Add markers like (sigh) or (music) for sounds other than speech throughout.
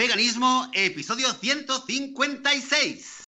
Veganismo, episodio 156.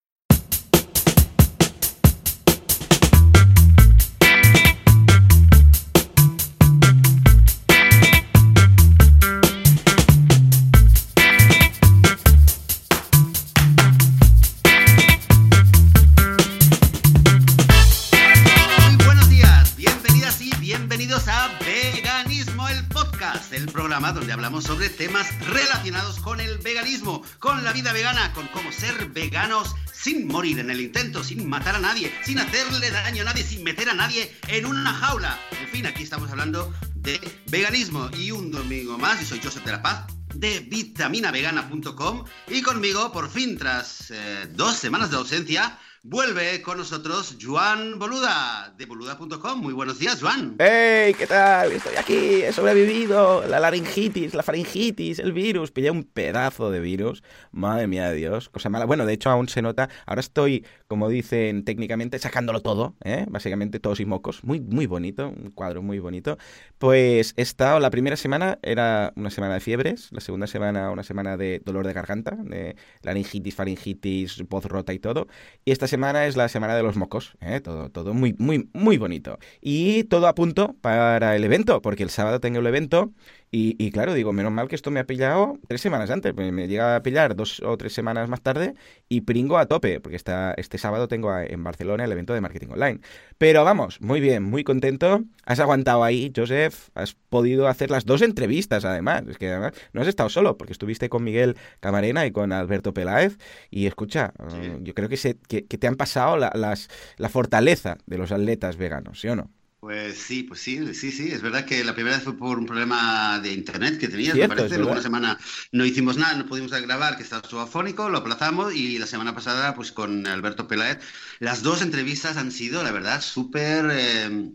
Vida vegana, con cómo ser veganos sin morir en el intento, sin matar a nadie, sin hacerle daño a nadie, sin meter a nadie en una jaula. En fin, aquí estamos hablando de veganismo y un domingo más, y soy Joseph de la Paz de vitaminavegana.com y conmigo, por fin, tras eh, dos semanas de ausencia, vuelve con nosotros Joan Boluda de boluda.com. Muy buenos días, Joan. ¡Hey! ¿Qué tal? Estoy aquí, he sobrevivido. La laringitis, la faringitis, el virus. Pillé un pedazo de virus. Madre mía de Dios, cosa mala. Bueno, de hecho aún se nota. Ahora estoy, como dicen técnicamente, sacándolo todo, ¿eh? Básicamente todos y mocos. Muy, muy bonito, un cuadro muy bonito. Pues he estado, la primera semana era una semana de fiebres, la segunda semana una semana de dolor de garganta, de laringitis, faringitis, voz rota y todo. Y esta semana es la semana de los mocos, ¿eh? todo, todo muy, muy, muy bonito. Y todo a punto para el evento, porque el sábado tengo el evento y, y claro, digo, menos mal que esto me ha pillado tres semanas antes, me, me llega a pillar dos o tres semanas más tarde y pringo a tope, porque esta, este sábado tengo a- en Barcelona el evento de marketing online. Pero vamos, muy bien, muy contento. Has aguantado ahí, Joseph, has podido hacer las dos entrevistas además. Es que además no has estado solo, porque estuviste con Miguel Camarena y con Alberto Peláez. Y escucha, Sí. eh, yo creo que, se, que, que te han pasado la, las, la fortaleza de los atletas veganos, ¿sí o no? Pues sí, pues sí, sí, sí. Es verdad que la primera vez fue por un problema de internet que tenías, Cierto, me parece. Luego una semana no hicimos nada, no pudimos grabar, que estaba subafónico, lo aplazamos y la semana pasada, pues con Alberto Peláez, las dos entrevistas han sido, la verdad, súper, eh,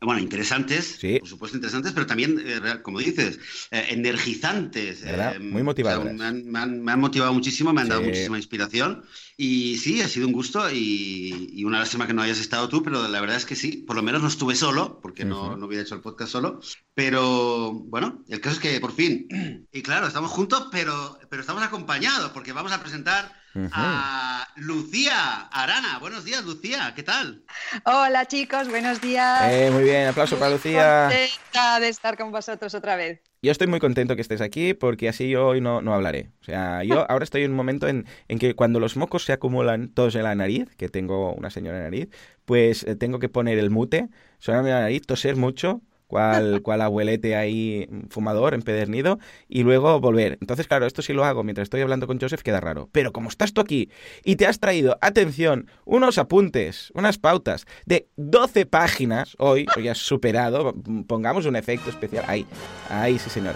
bueno, interesantes, Sí. por supuesto interesantes, pero también, eh, como dices, eh, energizantes. Eh, Muy o motivadoras. sea, me, han, me me han motivado muchísimo, me han dado Sí. muchísima inspiración y sí, ha sido un gusto y, y una lástima que no hayas estado tú, pero la verdad es que sí, por lo menos no estuve solo, porque no, Ujú. no hubiera hecho el podcast solo, pero bueno, el caso es que por fin, (clears throat) y claro, estamos juntos, pero, pero estamos acompañados, porque vamos a presentar. A Lucía Arana. Buenos días, Lucía, ¿qué tal? Hola chicos, buenos días. Eh, muy bien, aplauso para Lucía. Contenta de estar con vosotros otra vez. Yo estoy muy contento que estés aquí porque así yo hoy no, no hablaré. O sea, yo (laughs) ahora estoy en un momento en, en que cuando los mocos se acumulan todos en la nariz, que tengo una señora nariz, pues eh, tengo que poner el mute, sonarme la nariz, toser mucho, cual, cual abuelete ahí fumador, empedernido, y luego volver. Entonces, claro, esto si lo hago mientras estoy hablando con Joseph queda raro. Pero como estás tú aquí y te has traído, atención, unos apuntes, unas pautas de 12 páginas, hoy, hoy has superado, pongamos un efecto especial, ahí, ahí sí señor.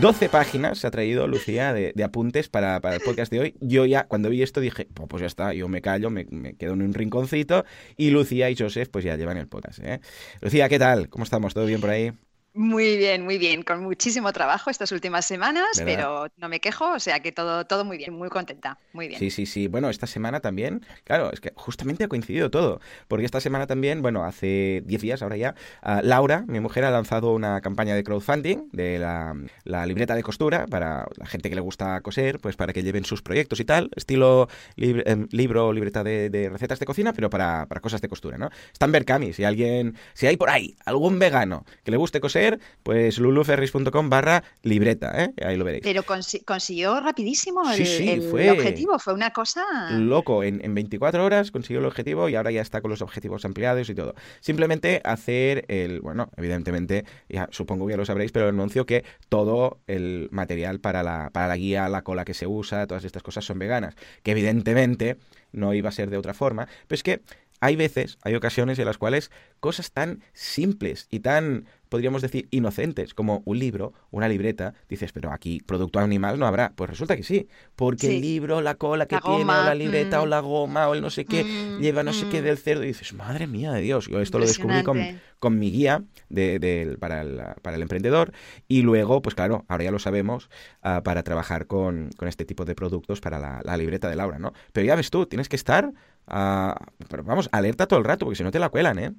12 páginas se ha traído Lucía de, apuntes para, para el podcast de hoy. Yo ya, cuando vi esto, dije, "Pues- pues ya está, yo me callo, me, me quedo en un rinconcito y Lucía y Joseph pues ya llevan el podcast. ¿eh? Lucía, ¿qué tal? ¿Cómo estamos? ¿Todo bien por ahí? Muy bien, muy bien, con muchísimo trabajo estas últimas semanas, ¿Verdad? pero no me quejo, o sea que todo, todo muy bien, muy contenta, muy bien. Sí, sí, sí. Bueno, esta semana también, claro, es que justamente ha coincidido todo, porque esta semana también, bueno, hace 10 días ahora ya, ah, Laura, mi mujer, ha lanzado una campaña de crowdfunding de la, la libreta de costura para la gente que le gusta coser, pues para que lleven sus proyectos y tal, estilo lib- em, libro o libreta de, de recetas de cocina, pero para, para cosas de costura, ¿no? Está en Berkami, si alguien, si hay por ahí algún vegano que le guste coser, pues luluferris.com barra libreta, ¿eh? Ahí lo veréis. Pero consi- consiguió rapidísimo el, sí, el fue- objetivo, fue una cosa... loco. En, en 24 horas consiguió el objetivo y ahora ya está con los objetivos ampliados y todo. Simplemente hacer el, bueno, evidentemente, ya supongo que ya lo sabréis, pero anuncio que todo el material para la, para la guía, la cola que se usa, todas estas cosas son veganas. Que evidentemente no iba a ser de otra forma, pero es que hay veces, hay ocasiones en las cuales cosas tan simples y tan, podríamos decir, inocentes como un libro, una libreta, dices, pero aquí producto animal no habrá. Pues resulta que sí, porque Sí. el libro, la cola que La tiene, o la libreta, o mm. la goma, o el no sé qué, Mm, lleva no sé qué mm. del cerdo, y dices, madre mía de Dios, yo esto lo descubrí con, con mi guía de, del- para, el, para el emprendedor y luego, pues claro, ahora ya lo sabemos, ah, para trabajar con, con este tipo de productos para la, la libreta de Laura, ¿no? Pero ya ves tú, tienes que estar, ah, pero vamos, alerta todo el rato, porque si no te la cuelan, ¿eh?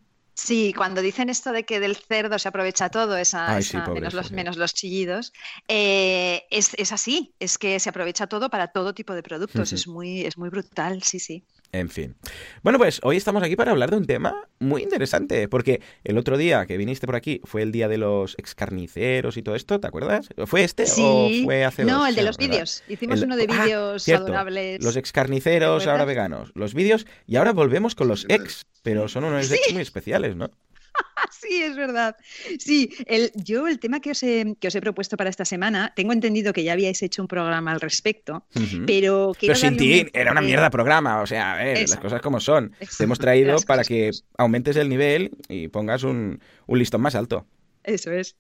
Sí, cuando dicen esto de que del cerdo se aprovecha todo, esa, Ay, esa- menos, los, menos los chillidos, eh, es, es así, es que se aprovecha todo para todo tipo de productos, es muy, es muy brutal, sí, sí. En fin. Bueno, pues hoy estamos aquí para hablar de un tema muy interesante, porque el otro día que viniste por aquí fue el día de los excarniceros y todo esto, ¿te acuerdas? ¿Fue este o Sí, fue hace no, dos? el de los ¿verdad? vídeos. Hicimos El- uno de Ah, vídeos adorables. Los excarniceros, ¿Te ahora veganos. Los vídeos, y ahora volvemos con los ex, pero son unos ex muy especiales, ¿no? (laughs) Sí, es verdad. Sí, el, yo el tema que os, he, que os he propuesto para esta semana, tengo entendido que ya habíais hecho un programa al respecto, Ujú. pero quiero Pero sin un ti, era una mierda programa, o sea, a ver, las cosas como son. Te hemos (laughs) traído para que aumentes el nivel y pongas un, un listón más alto. Eso es.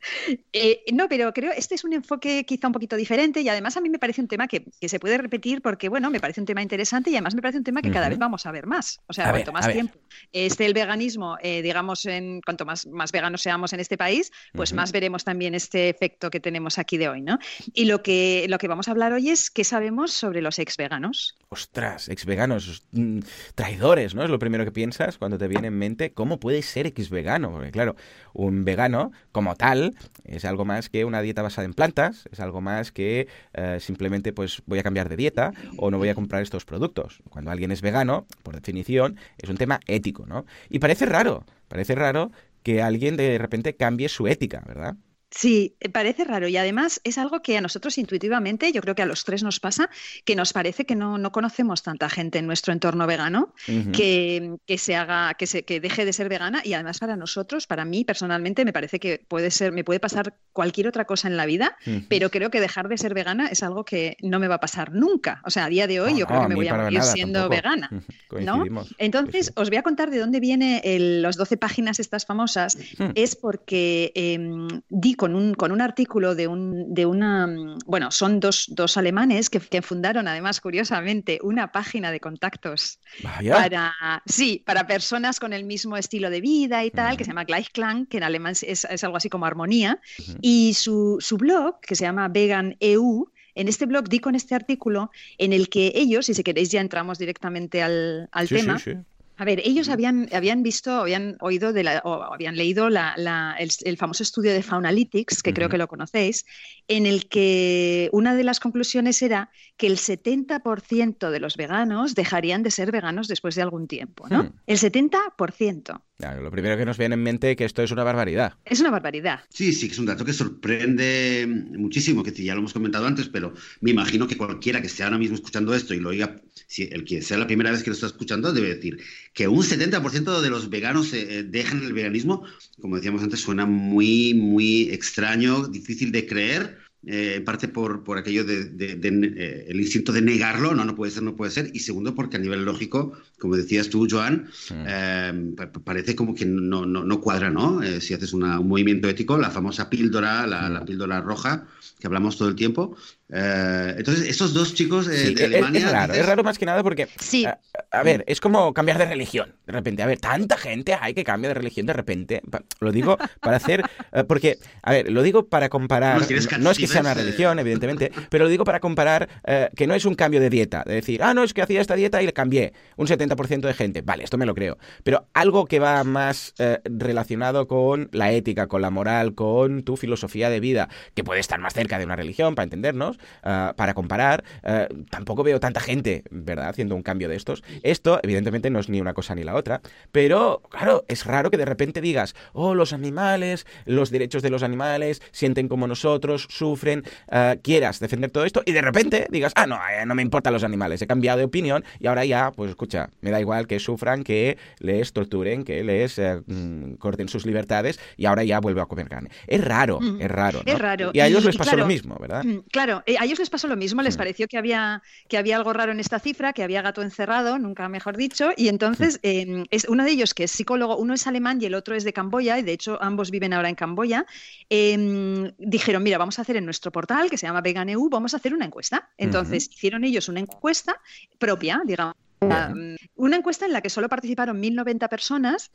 Eh, no, pero creo este es un enfoque quizá un poquito diferente y además a mí me parece un tema que, que se puede repetir porque, bueno, me parece un tema interesante y además me parece un tema que cada vez vamos a ver más. O sea, A cuanto ver, más ver. tiempo esté el veganismo, eh, digamos, en cuanto más, más veganos seamos en este país, pues más veremos también este efecto que tenemos aquí de hoy, ¿no? Y lo que, lo que vamos a hablar hoy es qué sabemos sobre los ex veganos. Ostras, ex veganos, mm, traidores, ¿no? Es lo primero que piensas cuando te viene en mente cómo puede ser ex vegano. Porque claro, un vegano como tal es algo más que una dieta basada en plantas, es algo más que eh, simplemente pues voy a cambiar de dieta o no voy a comprar estos productos. Cuando alguien es vegano, por definición, es un tema ético, ¿no? Y parece raro, parece raro que alguien de repente cambie su ética, ¿verdad? Sí, eh, parece raro y además es algo que a nosotros intuitivamente, yo creo que a los tres nos pasa, que nos parece que no, no conocemos tanta gente en nuestro entorno vegano que, que se haga, que se, que deje de ser vegana y además para nosotros, para mí personalmente, me parece que puede ser, me puede pasar cualquier otra cosa en la vida, pero creo que dejar de ser vegana es algo que no me va a pasar nunca. O sea, a día de hoy No, yo creo no, que me mí voy a morir nada siendo tampoco. vegana. Coincidimos. Entonces, Sí, os voy a contar de dónde vienen el- las 12 páginas estas famosas. Hmm. Es porque em, di con un, con un artículo de, un, de una. mm, Bueno, son dos, dos alemanes que, que fundaron, además, curiosamente, una página de contactos Vaya. para. Sí, para personas con el mismo estilo de vida y tal, que se llama Gleichklang, que en alemán es, es algo así como armonía. Y su, su blog, que se llama Vegan EU, en este blog di con este artículo en el que ellos, y si queréis ya entramos directamente al, al Sí, tema, sí, sí. A ver, ellos habían, habían visto, habían oído de la, o habían leído la- la- el, el famoso estudio de Faunalytics, que creo que lo conocéis, en el que una de las conclusiones era que el 70% de los veganos dejarían de ser veganos después de algún tiempo, ¿no? Hmm. El 70%. Claro, lo primero que nos viene en mente es que esto es una barbaridad. Es una barbaridad. Sí, sí, es un dato que sorprende muchísimo, que ya lo hemos comentado antes, pero me imagino que cualquiera que esté ahora mismo escuchando esto y lo oiga, si el que sea la primera vez que lo está escuchando, debe decir que un 70% de los veganos eh, dejan el veganismo, como decíamos antes, suena muy, muy extraño, difícil de creer. Eh, en parte por, por aquello de, de- de, eh, el instinto de negarlo, no, no puede ser, no puede ser, y segundo porque a nivel lógico, como decías tú, Joan, eh, pa- pa- parece como que no, no, no cuadra, ¿no? Si haces una- un movimiento ético, la famosa píldora, la, la píldora roja, que hablamos todo el tiempo. Eh, entonces, estos dos chicos eh, Sí, de es, es Alemania... raro, dices- es raro más que nada porque, Sí. a, a ver, es como cambiar de religión. De repente, a ver, tanta gente hay que cambia de religión de repente. Lo digo para hacer, (laughs) eh, porque, a ver, lo digo para comparar, No, si eres no, no es que sea una religión, evidentemente, pero lo digo para comparar eh, que no es un cambio de dieta, de decir, ah, no, es que hacía esta dieta y le cambié, un 70% de gente, vale, esto me lo creo, pero algo que va más eh, relacionado con la ética, con la moral, con tu filosofía de vida, que puede estar más cerca de una religión, para entendernos, ah, para comparar, eh, tampoco veo tanta gente, ¿verdad?, haciendo un cambio de estos. Esto, evidentemente, no es ni una cosa ni la otra, pero, claro, es raro que de repente digas, oh, los animales, los derechos de los animales, sienten como nosotros, sufren, ah, quieras defender todo esto, y de repente digas, ah, no, eh, no me importan los animales, he cambiado de opinión, y ahora ya, pues escucha, me da igual que sufran, que les torturen, que les eh, mm, corten sus libertades, y ahora ya vuelvo a comer carne. Es raro, Mm, es raro. ¿no? es raro. Y a ellos Y- les pasó claro, lo mismo, ¿verdad? Mm, Claro, a ellos les pasó lo mismo, les Mm. pareció que había, que había algo raro en esta cifra, que había gato encerrado, nunca mejor dicho, y entonces eh, es uno de ellos que es psicólogo, uno es alemán y el otro es de Camboya, y de hecho ambos viven ahora en Camboya, eh, dijeron, mira, vamos a hacer en nuestro portal, que se llama VeganEU, vamos a hacer una encuesta. Entonces hicieron ellos una encuesta propia, digamos una encuesta en la que solo participaron 1.090 personas,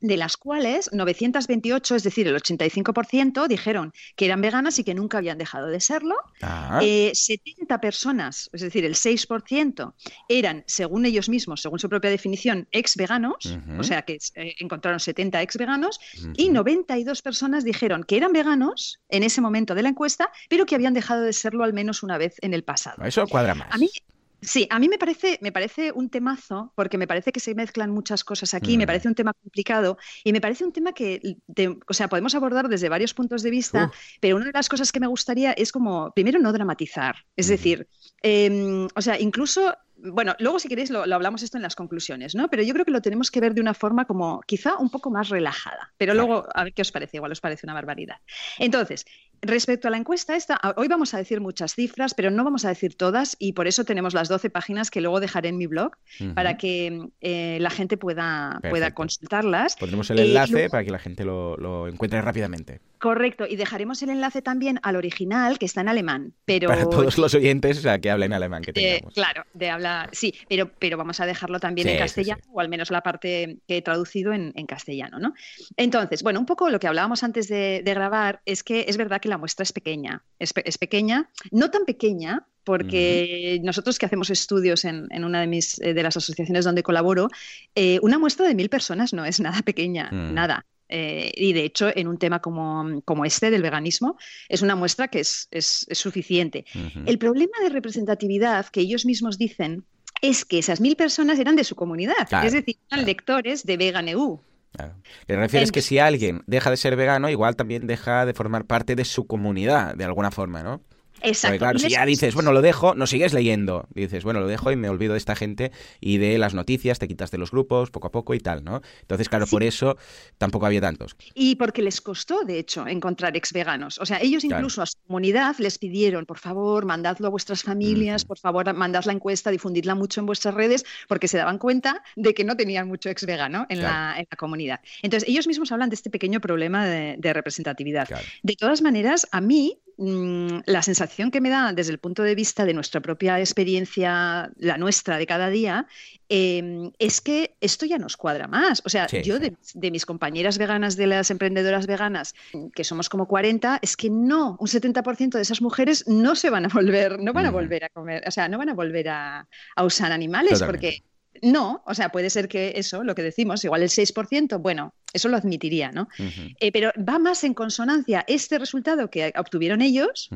de las cuales 928, es decir, el 85%, dijeron que eran veganas y que nunca habían dejado de serlo. 70 ah. eh, personas, es decir, el 6%, eran, según ellos mismos, según su propia definición, ex veganos, o sea que eh, encontraron 70 ex veganos, y 92 personas dijeron que eran veganos en ese momento de la encuesta, pero que habían dejado de serlo al menos una vez en el pasado. Eso cuadra más. A mí, Sí, a mí me parece, me parece un temazo, porque me parece que se mezclan muchas cosas aquí, me mm. parece un tema complicado y me parece un tema que, o sea, podemos abordar desde varios puntos de vista, pero una de las cosas que me gustaría es como, primero, no dramatizar. Es decir, em, o sea, incluso bueno, luego si queréis lo, hablamos esto en las conclusiones, ¿no? Pero yo creo que lo tenemos que ver de una forma como quizá un poco más relajada. Pero luego, a ver qué os parece, igual os parece una barbaridad. Entonces, respecto a la encuesta esta, hoy vamos a decir muchas cifras, pero no vamos a decir todas y por eso tenemos las 12 páginas que luego dejaré en mi blog para que eh, la gente pueda, pueda consultarlas. Pondremos el enlace para que la gente lo, encuentre rápidamente. Correcto, y dejaremos el enlace también al original que está en alemán. Pero... Para todos los oyentes o sea, que hablen alemán que eh, tengamos. claro, de hablar sí, pero, pero vamos a dejarlo también en castellano, o al menos la parte que he traducido en, castellano, ¿no? Entonces, bueno, un poco lo que hablábamos antes de, grabar es que es verdad que la muestra es pequeña, es, pequeña, no tan pequeña, porque nosotros que hacemos estudios en, una de, mis, eh, de las asociaciones donde colaboro, eh, una muestra de mil personas no es nada pequeña, mm. nada. Eh, y de hecho, en un tema como, este del veganismo, es una muestra que es, suficiente. El problema de representatividad que ellos mismos dicen es que esas mil personas eran de su comunidad, es decir, eran lectores de VeganEU. Claro. Que refieres que si alguien deja de ser vegano, igual también deja de formar parte de su comunidad, de alguna forma, ¿no? Exacto. claro, si ya dices, bueno, lo dejo, no sigues leyendo. Dices, bueno, lo dejo y me olvido de esta gente y de las noticias, te quitas de los grupos poco a poco y tal, ¿no? Entonces, claro, por eso tampoco había tantos. Y porque les costó, de hecho, encontrar ex veganos. O sea, ellos incluso a su comunidad les pidieron, por favor, mandadlo a vuestras familias, por favor, mandad la encuesta, difundidla mucho en vuestras redes, porque se daban cuenta de que no tenían mucho ex vegano en, la, en la, comunidad. Entonces, ellos mismos hablan de este pequeño problema de, representatividad. De todas maneras, a mí Mm, la sensación que me da desde el punto de vista de nuestra propia experiencia, la nuestra de cada día, em, es que esto ya nos cuadra más. O sea, yo De, mis compañeras veganas, de las emprendedoras veganas, que somos como 40, es que no, un 70% de esas mujeres no se van a volver, no van a volver a comer, o sea, no van a volver a, usar animales porque no, o sea, puede ser que eso, lo que decimos, igual el 6%, bueno, eso lo admitiría, ¿no? Eh, pero va más en consonancia este resultado que obtuvieron ellos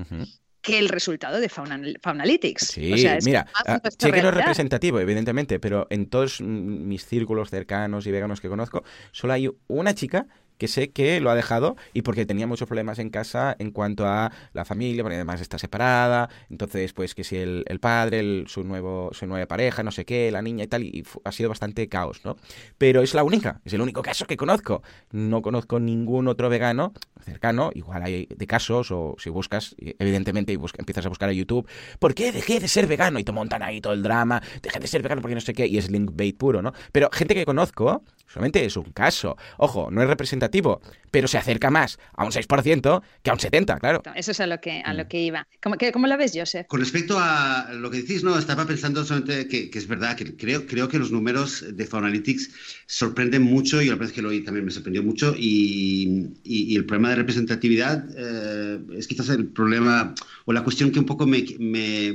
que el resultado de Fauna, Faunalytics. Sí, mira, ah, sé que no es representativo, evidentemente, pero en todos mis círculos cercanos y veganos que conozco, solo hay una chica que sé que lo ha dejado y porque tenía muchos problemas en casa en cuanto a la familia, porque además está separada, entonces pues que si el, padre, su nuevo su nueva pareja, no sé qué, la niña y tal, y ha sido bastante caos, ¿no? Pero es la única, es el único caso que conozco. No conozco ningún otro vegano cercano, igual hay de casos, o si buscas, evidentemente, y empiezas a buscar a YouTube, ¿por qué dejé de ser vegano? Y te montan ahí todo el drama, dejé de ser vegano porque no sé qué, y es link bait puro, ¿no? Pero gente que conozco, solamente es un caso. Ojo, no es representativo, pero se acerca más a un 6% que a un 70%, claro. Eso es a lo que, a lo mm. que iba. ¿Cómo, ¿Cómo, lo ves, Joseph? Con respecto a lo que decís, no, estaba pensando solamente que, es verdad, que creo, creo que los números de Faunalytics sorprenden mucho y la verdad es que lo también me sorprendió mucho y, y, el problema de representatividad eh, es quizás el problema o la cuestión que un poco me, me,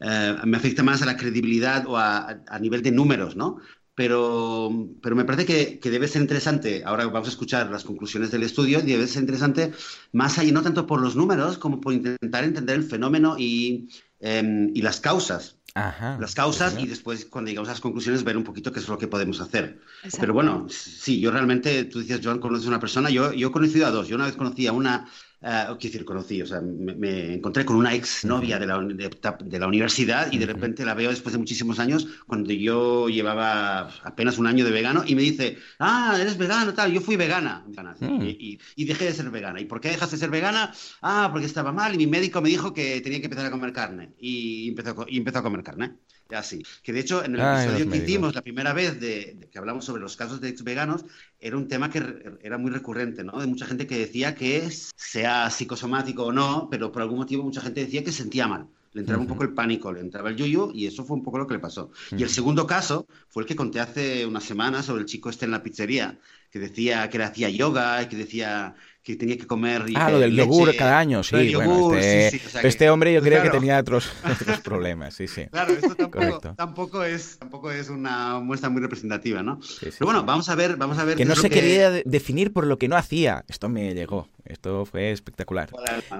eh, me afecta más a la credibilidad o a, a nivel de números, ¿no? Pero, pero me parece que, que, debe ser interesante, ahora vamos a escuchar las conclusiones del estudio, debe ser interesante más allá, no tanto por los números, como por intentar entender el fenómeno y, em, y las causas. las causas y después cuando llegamos a las conclusiones ver un poquito qué es lo que podemos hacer. Pero bueno, sí, yo realmente, tú decías, Joan, conoces a una persona, yo, yo he conocido a dos. Yo una vez conocí a una Uh, quiero decir, conocí, o sea, me, encontré con una ex novia de la, de, la universidad y de repente la veo después de muchísimos años, cuando yo llevaba apenas un año de vegano, y me dice, ah, eres vegano, tal, yo fui vegana, mm. y, y, dejé de ser vegana. ¿Y por qué dejaste de ser vegana? Ah, porque estaba mal y mi médico me dijo que tenía que empezar a comer carne, y empezó, y empezó a comer carne. Así. Que de hecho, en el episodio que hicimos la primera vez de, que hablamos sobre los casos de ex veganos, era un tema que era muy recurrente, ¿no? De mucha gente que decía que, sea psicosomático o no, pero por algún motivo mucha gente decía que se sentía mal le entraba un poco el pánico, le entraba el yuyu y eso fue un poco lo que le pasó. Y el segundo caso fue el que conté hace unas semanas sobre el chico este en la pizzería, que decía que le hacía yoga y que decía que tenía que comer. Ah, lo del yogur cada año, sí. bueno, este, este hombre yo creo que tenía otros, (laughs) otros problemas, sí, sí. Claro, esto tampoco, tampoco, es, tampoco es una muestra muy representativa, ¿no? Pero bueno, vamos a ver, vamos a ver. Que no se quería definir por lo que no hacía. Esto me llegó. Esto fue espectacular.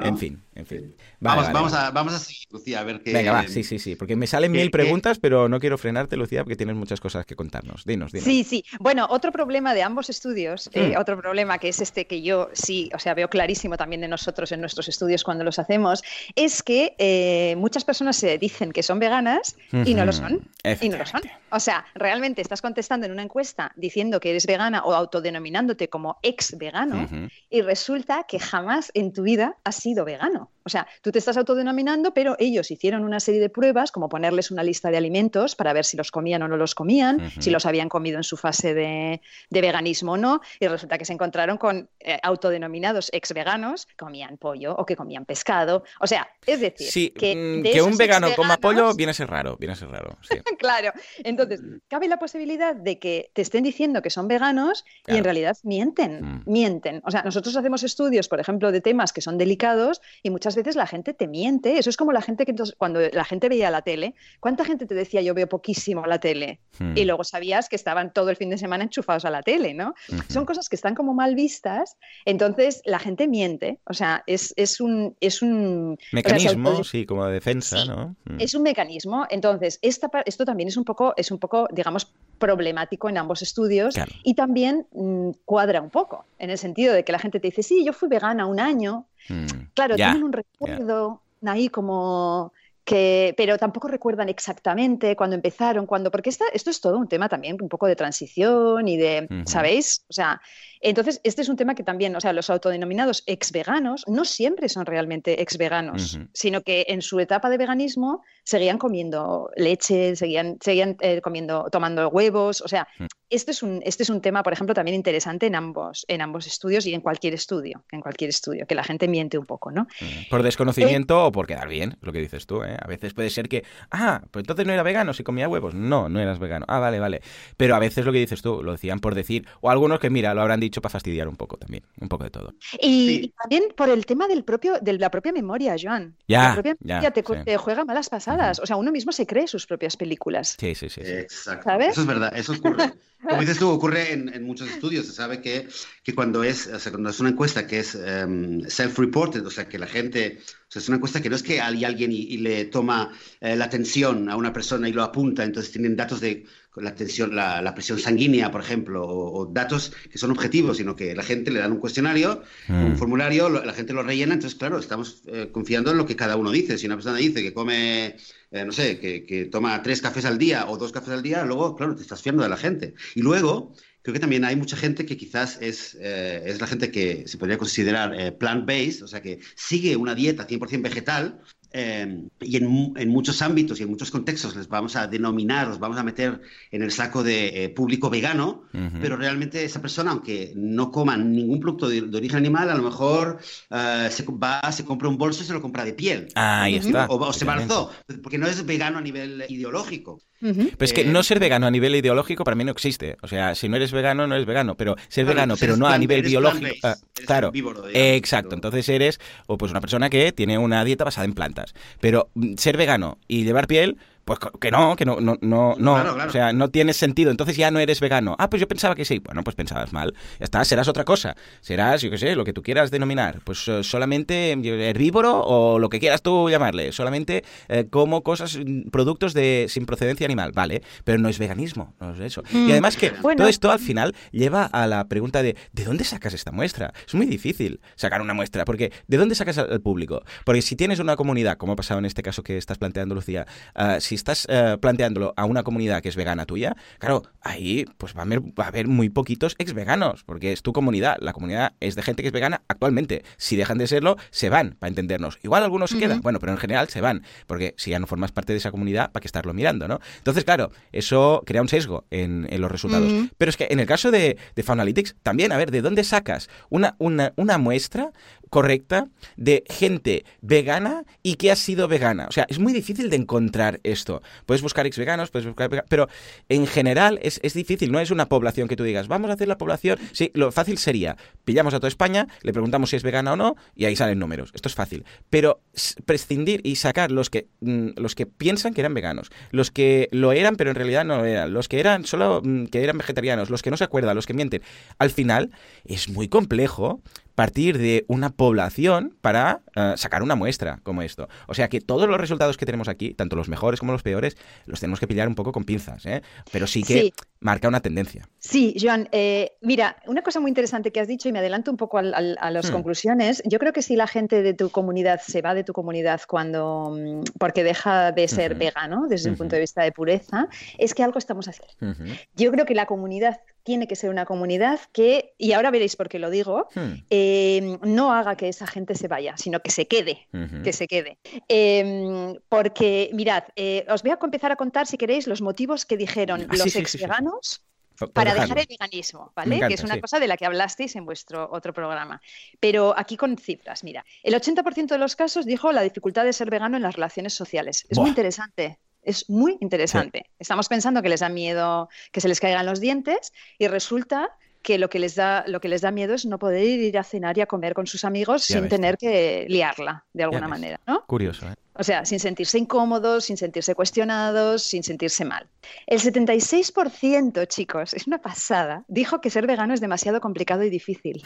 En fin, en fin. vamos, vamos, A, vamos a seguir, Lucía, a ver qué. Venga, va, sí, sí, sí. Porque me salen mil preguntas, pero no quiero frenarte, Lucía, porque tienes muchas cosas que contarnos. Dinos, dinos. Sí, sí. Bueno, otro problema de ambos estudios, eh, hmm. otro problema que es este que yo sí, o sea, veo clarísimo también de nosotros en nuestros estudios cuando los hacemos, es que eh, muchas personas se dicen que son veganas y no lo son. Y no lo son. O sea, realmente estás contestando en una encuesta diciendo que eres vegana o autodenominándote como ex vegano y resulta que jamás en tu vida has sido vegano. O sea, tú te estás autodenominando, pero ellos hicieron una serie de pruebas, como ponerles una lista de alimentos para ver si los comían o no los comían, si los habían comido en su fase de, veganismo o no, y resulta que se encontraron con eh, autodenominados ex veganos, comían pollo o que comían pescado. O sea, es decir, que, mm, un vegano coma pollo viene a ser raro, viene a ser raro. (laughs) claro. Entonces, cabe la posibilidad de que te estén diciendo que son veganos y en realidad mienten, mm. mienten. O sea, nosotros hacemos estudios, por ejemplo, de temas que son delicados y muchas veces la gente te miente. Eso es como la gente que cuando la gente veía la tele, ¿cuánta gente te decía yo veo poquísimo la tele? Y hmm. luego sabías que estaban todo el fin de semana enchufados a la tele, ¿no? Son cosas que están como mal vistas, entonces la gente miente. O sea, es, es un... Es un mecanismo, sí, como de defensa, ¿no? Hmm. Es un mecanismo. Entonces, esta, esto también es un poco, es un poco, digamos, problemático en ambos estudios y también mm, cuadra un poco, en el sentido de que la gente te dice, sí, yo fui vegana un año, mm, claro, tienen un recuerdo ahí como que, pero tampoco recuerdan exactamente cuándo empezaron, cuándo, porque esta, esto es todo un tema también un poco de transición y de, ¿sabéis? O sea, entonces, este es un tema que también, o sea, los autodenominados ex veganos no siempre son realmente ex veganos, sino que en su etapa de veganismo seguían comiendo leche, seguían, seguían eh, comiendo, tomando huevos, o sea, este es un, este es un tema, por ejemplo, también interesante en ambos, en ambos estudios y en cualquier estudio, en cualquier estudio, que la gente miente un poco, ¿no? Por desconocimiento o por quedar bien, lo que dices tú, ¿eh? A veces puede ser que, ah, pues entonces no era vegano si comía huevos. No, no eras vegano. Ah, vale, vale. Pero a veces lo que dices tú, lo decían por decir, o algunos que, mira, lo habrán dicho para fastidiar un poco también, un poco de todo. Y, también por el tema del propio, de la propia memoria, Joan. Ya, la propia memoria te, juega malas pasadas. O sea, uno mismo se cree sus propias películas. Sí, sí, sí. Exacto. ¿Sabes? Eso es verdad, eso ocurre. (laughs) Como dices tú, ocurre en, muchos estudios. Se sabe que, que cuando, es, o sea, cuando es una encuesta que es em, self-reported, o sea, que la gente es una encuesta que no es que hay alguien y, le toma eh, la tensión a una persona y lo apunta, entonces tienen datos de la tensión, la, presión sanguínea, por ejemplo, o, datos que son objetivos, sino que la gente le dan un cuestionario, un mm. formulario, la gente lo rellena, entonces, claro, estamos eh, confiando en lo que cada uno dice. Si una persona dice que come, eh, no sé, que, que toma tres cafés al día o dos cafés al día, luego, claro, te estás fiando de la gente. Y luego creo que también hay mucha gente que quizás es, eh, es la gente que se podría considerar eh, plant-based, o sea, que sigue una dieta 100% vegetal, Em, y en, muchos ámbitos y en muchos contextos les vamos a denominar, los vamos a meter en el saco de eh, público vegano, pero realmente esa persona, aunque no coma ningún producto de, origen animal, a lo mejor uh, se va, se compra un bolso y se lo compra de piel. Ah, ahí está. O, se barzó, porque no es vegano a nivel ideológico. Pero es que no ser vegano a nivel ideológico para mí no existe. O sea, si no eres vegano, no eres vegano. Pero ser vegano, pero no a nivel biológico. Claro. exacto. Entonces eres o pues una persona que tiene una dieta basada en plantas. Pero mm, ser vegano y llevar piel pues que no, que no, no, no, no. O sea, no tiene sentido. Entonces ya no eres vegano. Ah, pues yo pensaba que sí. Bueno, pues pensabas mal. Ya está, serás otra cosa. Serás, yo qué sé, lo que tú quieras denominar. Pues eh, solamente herbívoro o lo que quieras tú llamarle. Solamente eh, como cosas, mm, productos de sin procedencia animal. Vale, pero no es veganismo. No es eso. y mm, además que todo esto al final lleva a la pregunta de ¿de dónde sacas esta muestra? Es muy difícil sacar una muestra. Porque ¿de dónde sacas al público? Porque si tienes una comunidad, como ha pasado en este caso que estás planteando, Lucía, uh, si si estás eh, planteándolo a una comunidad que es vegana tuya, claro, ahí pues va a, haber, va a haber muy poquitos ex veganos, porque es tu comunidad. La comunidad es de gente que es vegana actualmente. Si dejan de serlo, se van, para entendernos. Igual algunos se quedan, bueno, pero en general se van, porque si ya no formas parte de esa comunidad, ¿para qué estarlo mirando, no? Entonces, claro, eso crea un sesgo en, en los resultados. Pero es que en el caso de, de Faunalytics, también, a ver, ¿de dónde sacas una, una, una muestra correcta de gente vegana y que ha sido vegana. O sea, es muy difícil de encontrar esto. Puedes buscar ex veganos, puedes buscar pero en general es, es, difícil, no es una población que tú digas, vamos a hacer la población. Sí, lo fácil sería, pillamos a toda España, le preguntamos si es vegana o no y ahí salen números. Esto es fácil. Pero prescindir y sacar los que, mm, los que piensan que eran veganos, los que lo eran pero en realidad no lo eran, los que eran solo mm, que eran vegetarianos, los que no se acuerdan, los que mienten, al final es muy complejo partir de una población para uh, sacar una muestra como esto. O sea que todos los resultados que tenemos aquí, tanto los mejores como los peores, los tenemos que pillar un poco con pinzas, ¿eh? pero sí que sí. marca una tendencia. Sí, Joan, eh, mira, una cosa muy interesante que has dicho y me adelanto un poco al, al, a las hmm. conclusiones, yo creo que si la gente de tu comunidad se va de tu comunidad cuando mm, porque deja de ser uh -huh. vegano desde uh -huh. un punto de vista de pureza, es que algo estamos haciendo. -huh. Yo creo que la comunidad tiene que ser una comunidad que, y ahora veréis por qué lo digo, hmm. eh, no haga que esa gente se vaya, sino que se quede, uh -huh. que se quede. Eh, porque, mirad, eh, os voy a empezar a contar, si queréis, los motivos que dijeron ah, los sí, ex veganos. Sí. Para dejar el veganismo, ¿vale? Encanta, que es una cosa de la que hablasteis en vuestro otro programa. Pero aquí con cifras, mira, el 80% de los casos dijo la dificultad de ser vegano en las relaciones sociales. Es Buah. muy interesante. Es muy interesante. Sí. Estamos pensando que les da miedo que se les caigan los dientes y resulta que lo que les da lo que les da miedo es no poder ir a cenar y a comer con sus amigos ya sin ves. tener que liarla de alguna manera, ¿no? Curioso, ¿eh? O sea, sin sentirse incómodos, sin sentirse cuestionados, sin sentirse mal. El 76%, chicos, es una pasada, dijo que ser vegano es demasiado complicado y difícil.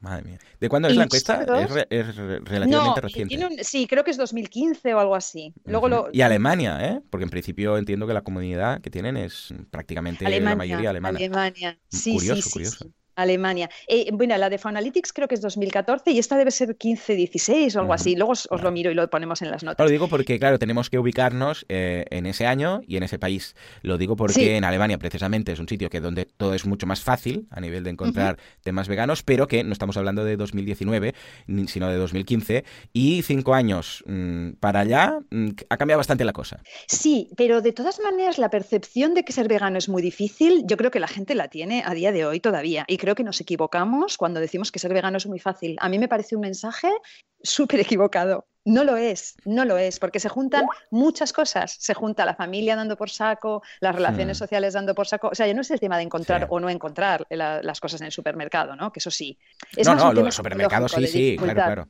Madre mía. ¿De cuándo es la encuesta? Es, re, es, relativamente no, reciente. Un, sí, creo que es 2015 o algo así. Luego uh -huh. lo... Y Alemania, ¿eh? Porque en principio entiendo que la comunidad que tienen es prácticamente Alemania, la mayoría alemana. Alemania, sí, curioso, sí, curioso. Sí, Alemania. Eh, bueno, la de Faunalytics creo que es 2014 y esta debe ser 15-16 o algo así. Luego os, os, lo miro y lo ponemos en las notas. Lo digo porque, claro, tenemos que ubicarnos eh, en ese año y en ese país. Lo digo porque sí. en Alemania, precisamente, es un sitio que donde todo es mucho más fácil a nivel de encontrar uh -huh. temas veganos, pero que no estamos hablando de 2019, sino de 2015. Y cinco años mmm, para allá mmm, ha cambiado bastante la cosa. Sí, pero de todas maneras, la percepción de que ser vegano es muy difícil, yo creo que la gente la tiene a día de hoy todavía. Y creo creo que nos equivocamos cuando decimos que ser vegano es muy fácil. A mí me parece un mensaje súper equivocado. No lo es, no lo es, porque se juntan muchas cosas. Se junta la familia dando por saco, las relaciones hmm. sociales dando por saco. O sea, ya no es el tema de encontrar sí. o no encontrar la, las cosas en el supermercado, ¿no? Que eso sí. Es no, no, lo del supermercado sí, sí, claro, claro.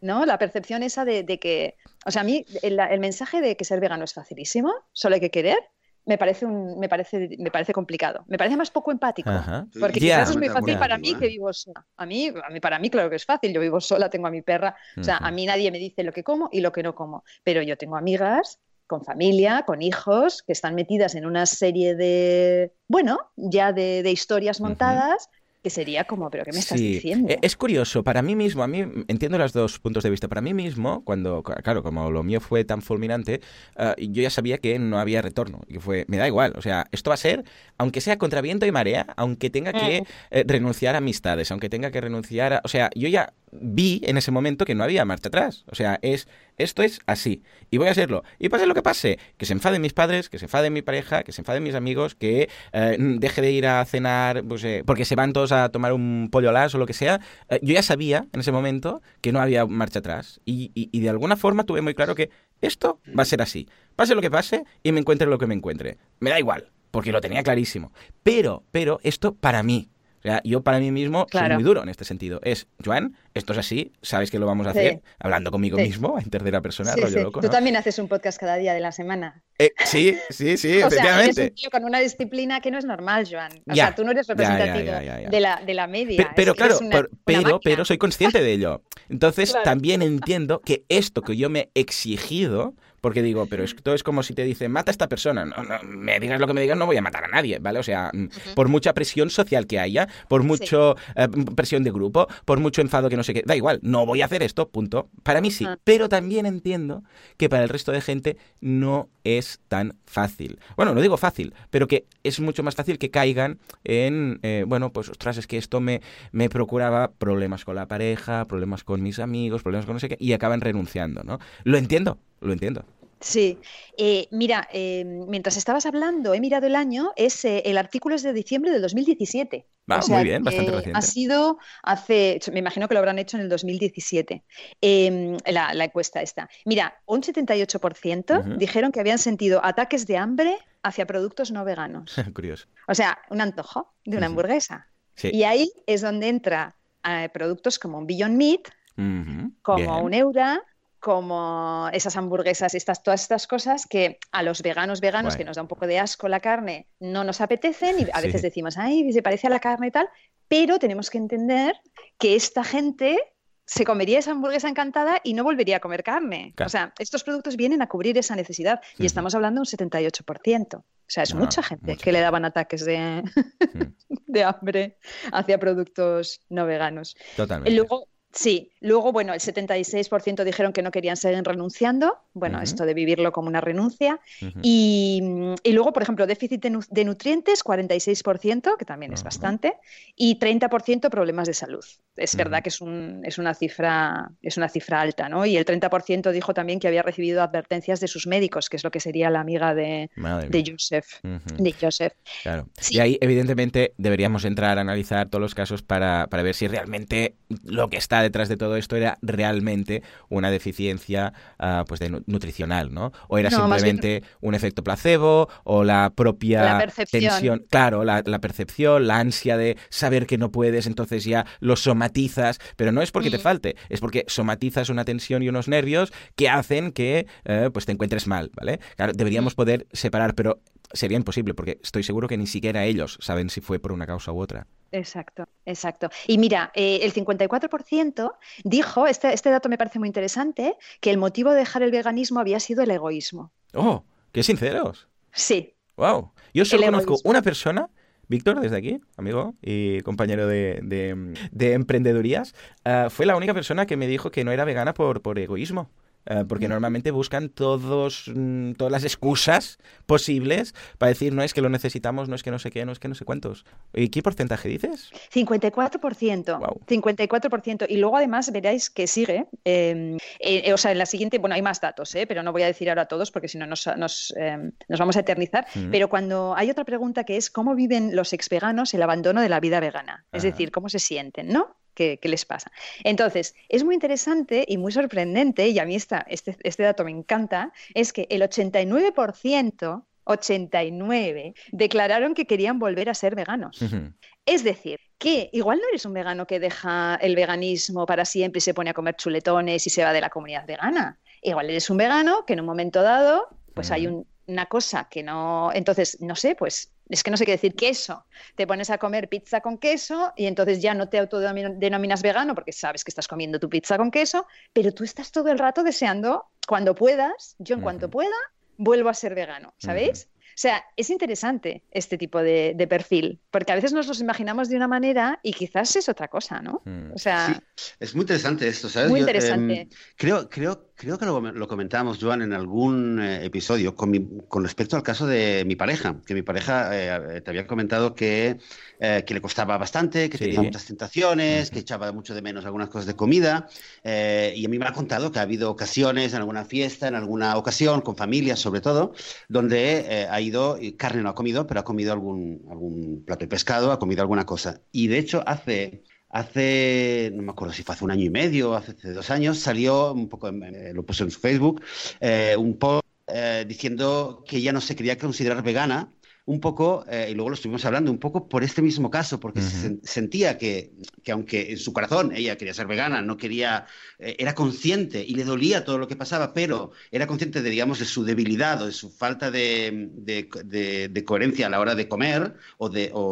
¿No? La percepción esa de, de que. O sea, a mí el, el mensaje de que ser vegano es facilísimo, solo hay que querer me parece, un, me, parece, me parece complicado. Me parece más poco empático. Ajá. Porque yeah. quizás es muy fácil para mí que vivo sola. A mí, a mí, para mí, claro que es fácil. Yo vivo sola, tengo a mi perra. O sea, uh -huh. a mí nadie me dice lo que como y lo que no como. Pero yo tengo amigas con familia, con hijos, que están metidas en una serie de, bueno, ya de, de historias montadas. Uh -huh que sería como, pero ¿qué me estás sí. diciendo? E, es curioso, para mí mismo, a mí entiendo los dos puntos de vista. Para mí mismo, cuando, claro, como lo mío fue tan fulminante, uh, yo ya sabía que no había retorno. Y fue, me da igual, o sea, esto va a ser, aunque sea contra viento y marea, aunque tenga que eh, renunciar a amistades, aunque tenga que renunciar a. O sea, yo ya vi en ese momento que no había marcha atrás. O sea, es esto es así y voy a hacerlo. Y pase lo que pase, que se enfaden mis padres, que se enfaden mi pareja, que se enfaden mis amigos, que eh, deje de ir a cenar pues, eh, porque se van todos a tomar un pollo las o lo que sea. Eh, yo ya sabía en ese momento que no había marcha atrás y, de alguna forma tuve muy claro que esto va a ser así. Pase lo que pase y me encuentre lo que me encuentre. Me da igual, porque lo tenía clarísimo. Pero, pero esto para mí, o sea, yo para mí mismo claro. soy muy duro en este sentido. Es, Joan, esto es así, sabes que lo vamos a hacer, hablando conmigo sí. mismo, en tercera persona, sí, rollo loco. Tú ¿no? también haces un podcast cada día de la semana. Eh, sí, sí, sí, (laughs) o efectivamente. Sea, eres un tío con una disciplina que no es normal, Joan. O ya, sea, tú no eres representativo ya, ya, de, la, de la media. Pero, pero claro, una, por, pero, pero soy consciente de ello. Entonces, (laughs) claro. también entiendo que esto que yo me he exigido porque digo, pero esto es como si te dicen, mata a esta persona. No, no, me digas lo que me digas, no voy a matar a nadie, ¿vale? O sea, mm, por mucha presión social que haya, por mucho eh, presión de grupo, por mucho enfado que no sé qué, da igual, no voy a hacer esto, punto. Para mí sí, Ah. pero también entiendo que para el resto de gente no es tan fácil. Bueno, no digo fácil, pero que es mucho más fácil que caigan en, eh, bueno, pues ostras, es que esto me, me procuraba problemas con la pareja, problemas con mis amigos, problemas con no sé qué, y acaban renunciando, ¿no? Lo entiendo, lo entiendo. Sí, Eh, mira, eh, mientras estabas hablando, he mirado el año, es eh, el artículo es de diciembre del 2017. Va, O sea, muy bien, bastante reciente. Ha sido hace, me imagino que lo habrán hecho en el 2017, eh, la, la encuesta esta. Mira, un 78% Ujú. dijeron que habían sentido ataques de hambre hacia productos no veganos. (laughs) Curioso. O sea, un antojo de una hamburguesa. Sí. Y ahí es donde entra productos como un Beyond Meat, como bien. un Eura, como esas hamburguesas, estas, todas estas cosas que a los veganos veganos, que nos da un poco de asco la carne, no nos apetecen y a (laughs) Sí. veces decimos, ay, se parece a la carne y tal, pero tenemos que entender que esta gente se comería esa hamburguesa encantada y no volvería a comer carne. Claro. O sea, estos productos vienen a cubrir esa necesidad y estamos hablando de un 78%. O sea, es mucha gente mucha que le daban ataques de, Mm, (laughs) de hambre hacia productos no veganos. Totalmente. Luego, sí, luego, bueno, el 76% dijeron que no querían seguir renunciando. Bueno, esto de vivirlo como una renuncia. Ujú. Y, y luego, por ejemplo, déficit de, nu- de nutrientes, 46%, que también es bastante, y 30% problemas de salud. Es verdad que es, un- es, una cifra, es una cifra alta, ¿no? Y el 30% dijo también que había recibido advertencias de sus médicos, que es lo que sería la amiga de, de. Joseph. De Joseph. Claro. Sí. Y ahí, evidentemente, deberíamos entrar a analizar todos los casos para, para ver si realmente lo que está detrás de todo esto era realmente una deficiencia ah, pues de nu- nutricional, ¿no? O era No, más bien- simplemente un efecto placebo o la propia La percepción. tensión. Claro, la, la percepción, la ansia de saber que no puedes, entonces ya lo somatizas, pero no es porque te falte, es porque somatizas una tensión y unos nervios que hacen que eh, pues te encuentres mal, ¿vale? Claro, deberíamos poder separar, pero sería imposible porque estoy seguro que ni siquiera ellos saben si fue por una causa u otra. Exacto, exacto. Y mira, eh, el 54% dijo, este, este dato me parece muy interesante, que el motivo de dejar el veganismo había sido el egoísmo. ¡Oh! ¡Qué sinceros! Sí, ¡Wow! Yo solo El conozco egoísmo. una persona, Víctor, desde aquí, amigo y compañero de, de- de emprendedurías, ah, fue la única persona que me dijo que no era vegana por, por egoísmo. Ah, porque normalmente buscan todos, mm, todas las excusas posibles para decir no es que lo necesitamos, no es que no sé qué, no es que no sé cuántos. ¿Y qué porcentaje dices? 54%. Guau. 54%. Y luego además veréis que sigue. eh, eh, o sea, en la siguiente, bueno, hay más datos, eh, pero no voy a decir ahora todos porque si no nos, nos, eh, nos vamos a eternizar. Mm. Pero cuando hay otra pregunta que es cómo viven los ex veganos el abandono de la vida vegana. Es Ajá. decir, cómo se sienten, ¿no? ¿Qué, qué les pasa? Entonces, es muy interesante y muy sorprendente, y a mí esta, este, este dato me encanta, es que el 89%, 89, declararon que querían volver a ser veganos. Es decir, que igual no eres un vegano que deja el veganismo para siempre y se pone a comer chuletones y se va de la comunidad vegana. Igual eres un vegano que en un momento dado, pues hay un- una cosa que no. Entonces, no sé, pues es que no sé qué decir queso. Te pones a comer pizza con queso y entonces ya no te autodenominas vegano porque sabes que estás comiendo tu pizza con queso, pero tú estás todo el rato deseando, cuando puedas, yo en cuanto pueda, vuelvo a ser vegano, ¿sabéis? O sea, es interesante este tipo de, de perfil, porque a veces nos los imaginamos de una manera y quizás es otra cosa, ¿no? Mm. O sea, Sí, es muy interesante esto, ¿sabes? muy Yo, interesante. em, creo, creo, creo que lo, lo comentamos, Joan, en algún eh, episodio con, mi- con respecto al caso de mi pareja, que mi pareja eh, te había comentado que, eh, que le costaba bastante, que Sí. tenía muchas tentaciones, que echaba mucho de menos algunas cosas de comida, eh, y a mí me ha contado que ha habido ocasiones, en alguna fiesta, en alguna ocasión, con familias sobre todo, donde eh, ha ido, y carne no ha comido, pero ha comido algún, algún plato de pescado, ha comido alguna cosa. Y de hecho, hace, hace, no me acuerdo si fue hace un año y medio, hace, hace dos años, salió un poco, eh, lo puso en su Facebook, eh, un post eh, diciendo que ella no se quería considerar vegana. Un poco, eh, y luego lo estuvimos hablando, un poco por este mismo caso, porque se sen- sentía que, que aunque en su corazón ella quería ser vegana, no quería, eh, era consciente y le dolía todo lo que pasaba, pero era consciente de, digamos, de su debilidad o de su falta de, de- de- de coherencia a la hora de comer o, de, o,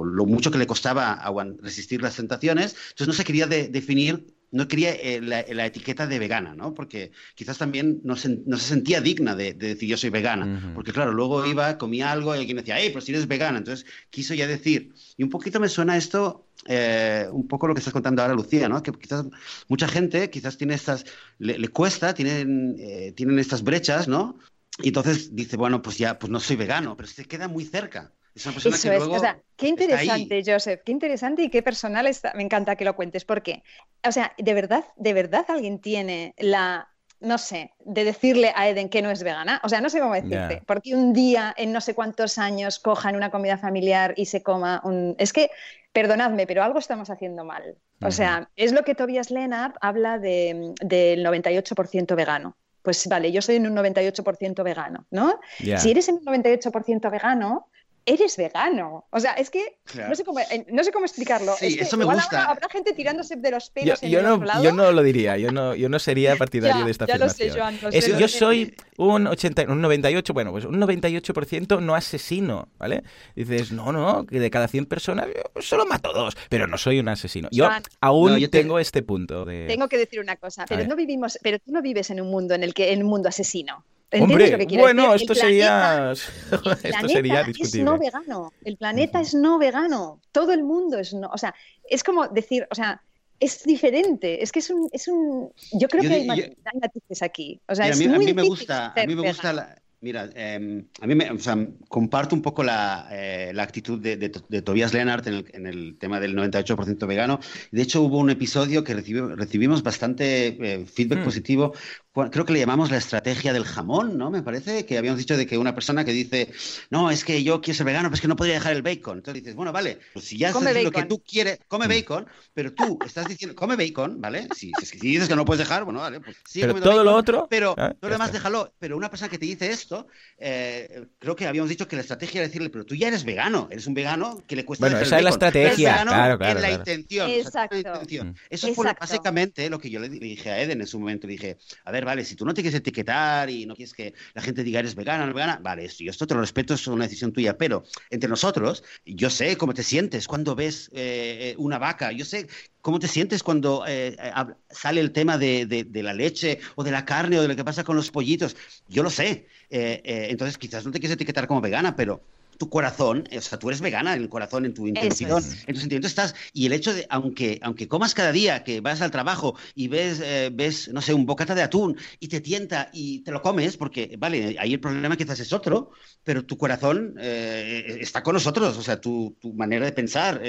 o lo mucho que le costaba resistir las tentaciones, entonces no se quería de- definir no quería eh, la, etiqueta de vegana, ¿no? Porque quizás también no se, no se sentía digna de, decir yo soy vegana. Porque claro, luego iba, comía algo y alguien decía, hey, pero si eres vegana. Entonces quiso ya decir, y un poquito me suena esto, eh, un poco lo que estás contando ahora, Lucía, ¿no? Que quizás mucha gente quizás tiene estas, le, cuesta, tienen, eh, tienen estas brechas, ¿no? Y entonces dice, bueno, pues ya, pues no soy vegano, pero se queda muy cerca. Es una persona que luego o sea, qué interesante, Joseph, qué interesante y qué personal está. Me encanta que lo cuentes, porque, o sea, de verdad, de verdad alguien tiene la, no sé, de decirle a Eden que no es vegana. O sea, no sé cómo decirte, porque un día en no sé cuántos años cojan una comida familiar y se coma un. Es que, perdonadme, pero algo estamos haciendo mal. O sea, es lo que Tobias Lennart habla de, del 98% vegano pues vale, yo soy en un 98% vegano, ¿no? Si eres en un 98% vegano, eres vegano. O sea, es que no, sé cómo, eh, no, sé cómo, explicarlo. Sí, eso me gusta. Habrá, gente tirándose de los pelos yo, en no, lado. yo no lo diría, yo no, yo no sería (laughs) partidario de esta ya afirmación. Lo sé, Joan, lo sé, yo soy un, 80, un 98, bueno, pues un 98% no asesino, ¿vale? Dices, no, no, que de cada 100 personas yo solo mato dos, pero no soy un asesino. Yo aún tengo este punto de... Tengo que decir una cosa, pero, no vivimos, pero tú no vives en un mundo en el que en un mundo asesino. Hombre, bueno, esto sería, (laughs) esto sería discutible. Es no vegano. El planeta es no vegano. Todo el mundo es no. O sea, es como decir, o sea, es diferente. Es que es un, es un. Yo creo que hay, matices aquí. O sea, es a mí, muy a mí me gusta, a mí me gusta la, Mira, em, a mí me, o sea, comparto un poco la, eh, la actitud de, de, de, Tobias Lennart en el, en el, tema del 98% vegano. De hecho, hubo un episodio que recibimos bastante eh, feedback mm. positivo. Creo que le llamamos la estrategia del jamón, ¿no? Me parece que habíamos dicho de que una persona que dice, no, es que yo quiero ser vegano, pero es que no podría dejar el bacon. Entonces dices, bueno, vale, pues si ya estás diciendo que tú quieres, come mm. bacon, pero tú estás diciendo, come bacon, ¿vale? Si, si, dices que no puedes dejar, bueno, vale, pues sigue pero todo lo otro. Pero ah, todo lo demás déjalo. Pero una persona que te dice esto, eh, creo que habíamos dicho que la estrategia era decirle, pero tú ya eres vegano, eres un vegano que le cuesta. Bueno, esa es la estrategia, claro, claro. En la intención. Exacto. Mm. Eso fue básicamente lo que yo le dije a Eden en su momento. Le dije, a ver, vale, si tú no te quieres etiquetar y no quieres que la gente diga eres vegana, no vegana, vale, esto, yo esto te lo respeto, es una decisión tuya, pero entre nosotros, yo sé cómo te sientes cuando ves eh, una vaca, yo sé ¿Cómo te sientes cuando eh, eh, sale el tema de, la leche o de la carne o de lo que pasa con los pollitos? Yo lo sé. Eh, entonces, quizás no te quieres etiquetar como vegana, pero tu corazón, o sea, tú eres vegana en el corazón, en tu intención, en tu sentimiento estás, y el hecho de, aunque, aunque comas cada día, que vas al trabajo y ves, ves, no sé, un bocata de atún y te tienta y te lo comes, porque, vale, ahí el problema quizás es otro, pero tu corazón está con nosotros, o sea, tu, tu manera de pensar,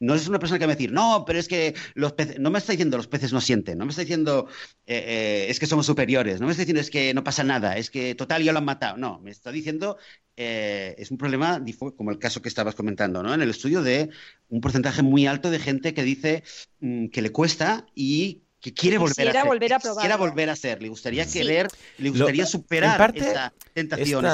no es una persona que va a decir, no, pero es que los peces, no me está diciendo los peces no sienten, no me está diciendo eh, eh, es que somos superiores, no me está diciendo es que no pasa nada, es que total ya lo han matado, no, me está diciendo eh, es un problema como el caso que estabas comentando, ¿no? En el estudio de un porcentaje muy alto de gente que dice mm, que le cuesta y que quiere volver a, ser, volver a quiera volver a ser, le gustaría querer, le gustaría superar esa tentación.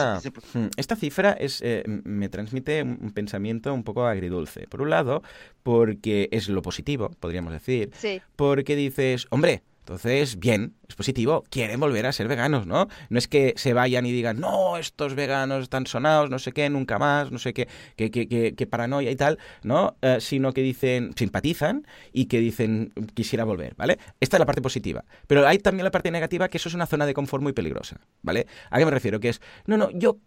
Hmm, esta, cifra es, eh, me transmite un pensamiento un poco agridulce. Por un lado, porque es lo positivo, podríamos decir, porque dices, hombre, entonces, bien, es positivo, quieren volver a ser veganos, ¿no? No es que se vayan y digan, no, estos veganos están sonados, no sé qué, nunca más, no sé qué, qué, paranoia y tal, ¿no? Eh, sino que dicen, simpatizan y que dicen, quisiera volver, ¿vale? Esta es la parte positiva. Pero hay también la parte negativa, que eso es una zona de confort muy peligrosa, ¿vale? ¿A qué me refiero? Que es, no, no, yo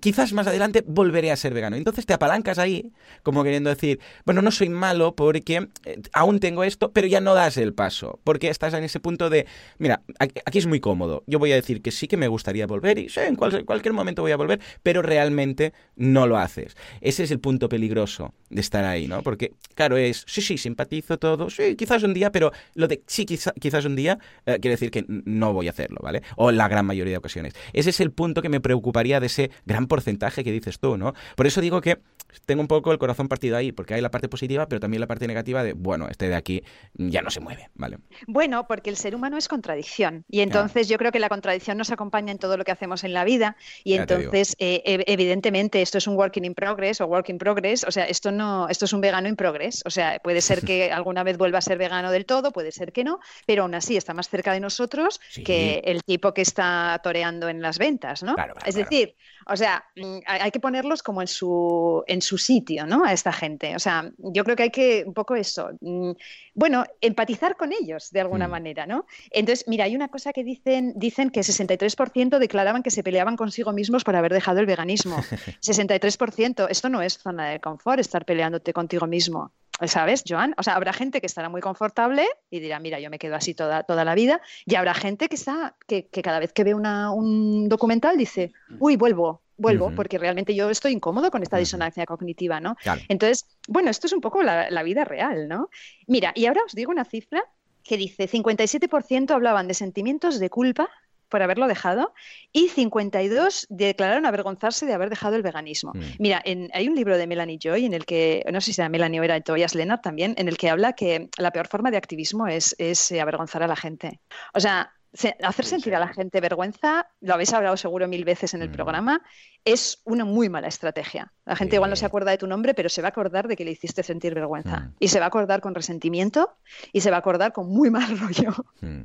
quizás más adelante volveré a ser vegano. Entonces te apalancas ahí, como queriendo decir, bueno, no soy malo porque eh, aún tengo esto, pero ya no das el paso, porque estás en ese punto de, mira, aquí, es muy cómodo. Yo voy a decir que sí que me gustaría volver y sí, en cualquier momento voy a volver, pero realmente no lo haces. Ese es el punto peligroso de estar ahí, ¿no? Porque, claro, es, sí, sí, simpatizo todo, sí, quizás un día, pero lo de sí, quizás un día eh, quiere decir que no voy a hacerlo, ¿vale? O la gran mayoría de ocasiones. Ese es el punto que me preocuparía de ese gran porcentaje que dices tú, ¿no? Por eso digo que tengo un poco el corazón partido ahí, porque hay la parte positiva, pero también la parte negativa de, bueno, este de aquí ya no se mueve, ¿vale? Bueno, porque el ser humano es contradicción, y entonces yo creo que la contradicción nos acompaña en todo lo que hacemos en la vida, y entonces, eh, evidentemente, esto es un working in progress o work in progress, o sea, esto no, esto es un vegano in progress, o sea, puede ser (laughs) que alguna vez vuelva a ser vegano del todo, puede ser que no, pero aún así está más cerca de nosotros que el tipo que está toreando en las ventas, ¿no? es decir, o sea, sea, mm, hay que ponerlos como en su, en su sitio, ¿no? A esta gente. O sea, yo creo que hay que un poco eso, mm, bueno, empatizar con ellos de alguna Mm. manera, ¿no? Entonces, mira, hay una cosa que dicen, dicen que 63% declaraban que se peleaban consigo mismos por haber dejado el veganismo. (laughs) 63%, esto no es zona de confort, estar peleándote contigo mismo. ¿Sabes, Joan? O sea, habrá gente que estará muy confortable y dirá, mira, yo me quedo así toda, toda la vida. Y habrá gente que está, que, que cada vez que ve una- un documental dice, uy, vuelvo, vuelvo, porque realmente yo estoy incómodo con esta disonancia cognitiva, ¿no? Claro. Entonces, bueno, esto es un poco la, la vida real, ¿no? Mira, y ahora os digo una cifra que dice 57% hablaban de sentimientos de culpa por haberlo dejado y 52 declararon avergonzarse de haber dejado el veganismo. Mm. Mira, en- hay un libro de Melanie Joy en el que, no sé si era Melanie o era Tobias Lennart también, en el que habla que la peor forma de activismo es, es, eh, avergonzar a la gente. O sea, se- hacer Sí, sentir sí. a la gente vergüenza, lo habéis hablado seguro mil veces en el Mm. programa, es una muy mala estrategia. La gente igual no se Sí. acuerda de tu nombre, pero se va a acordar de que le hiciste sentir vergüenza. Mm. Y se va a acordar con resentimiento y se va a acordar con muy mal (laughs) rollo. Mm.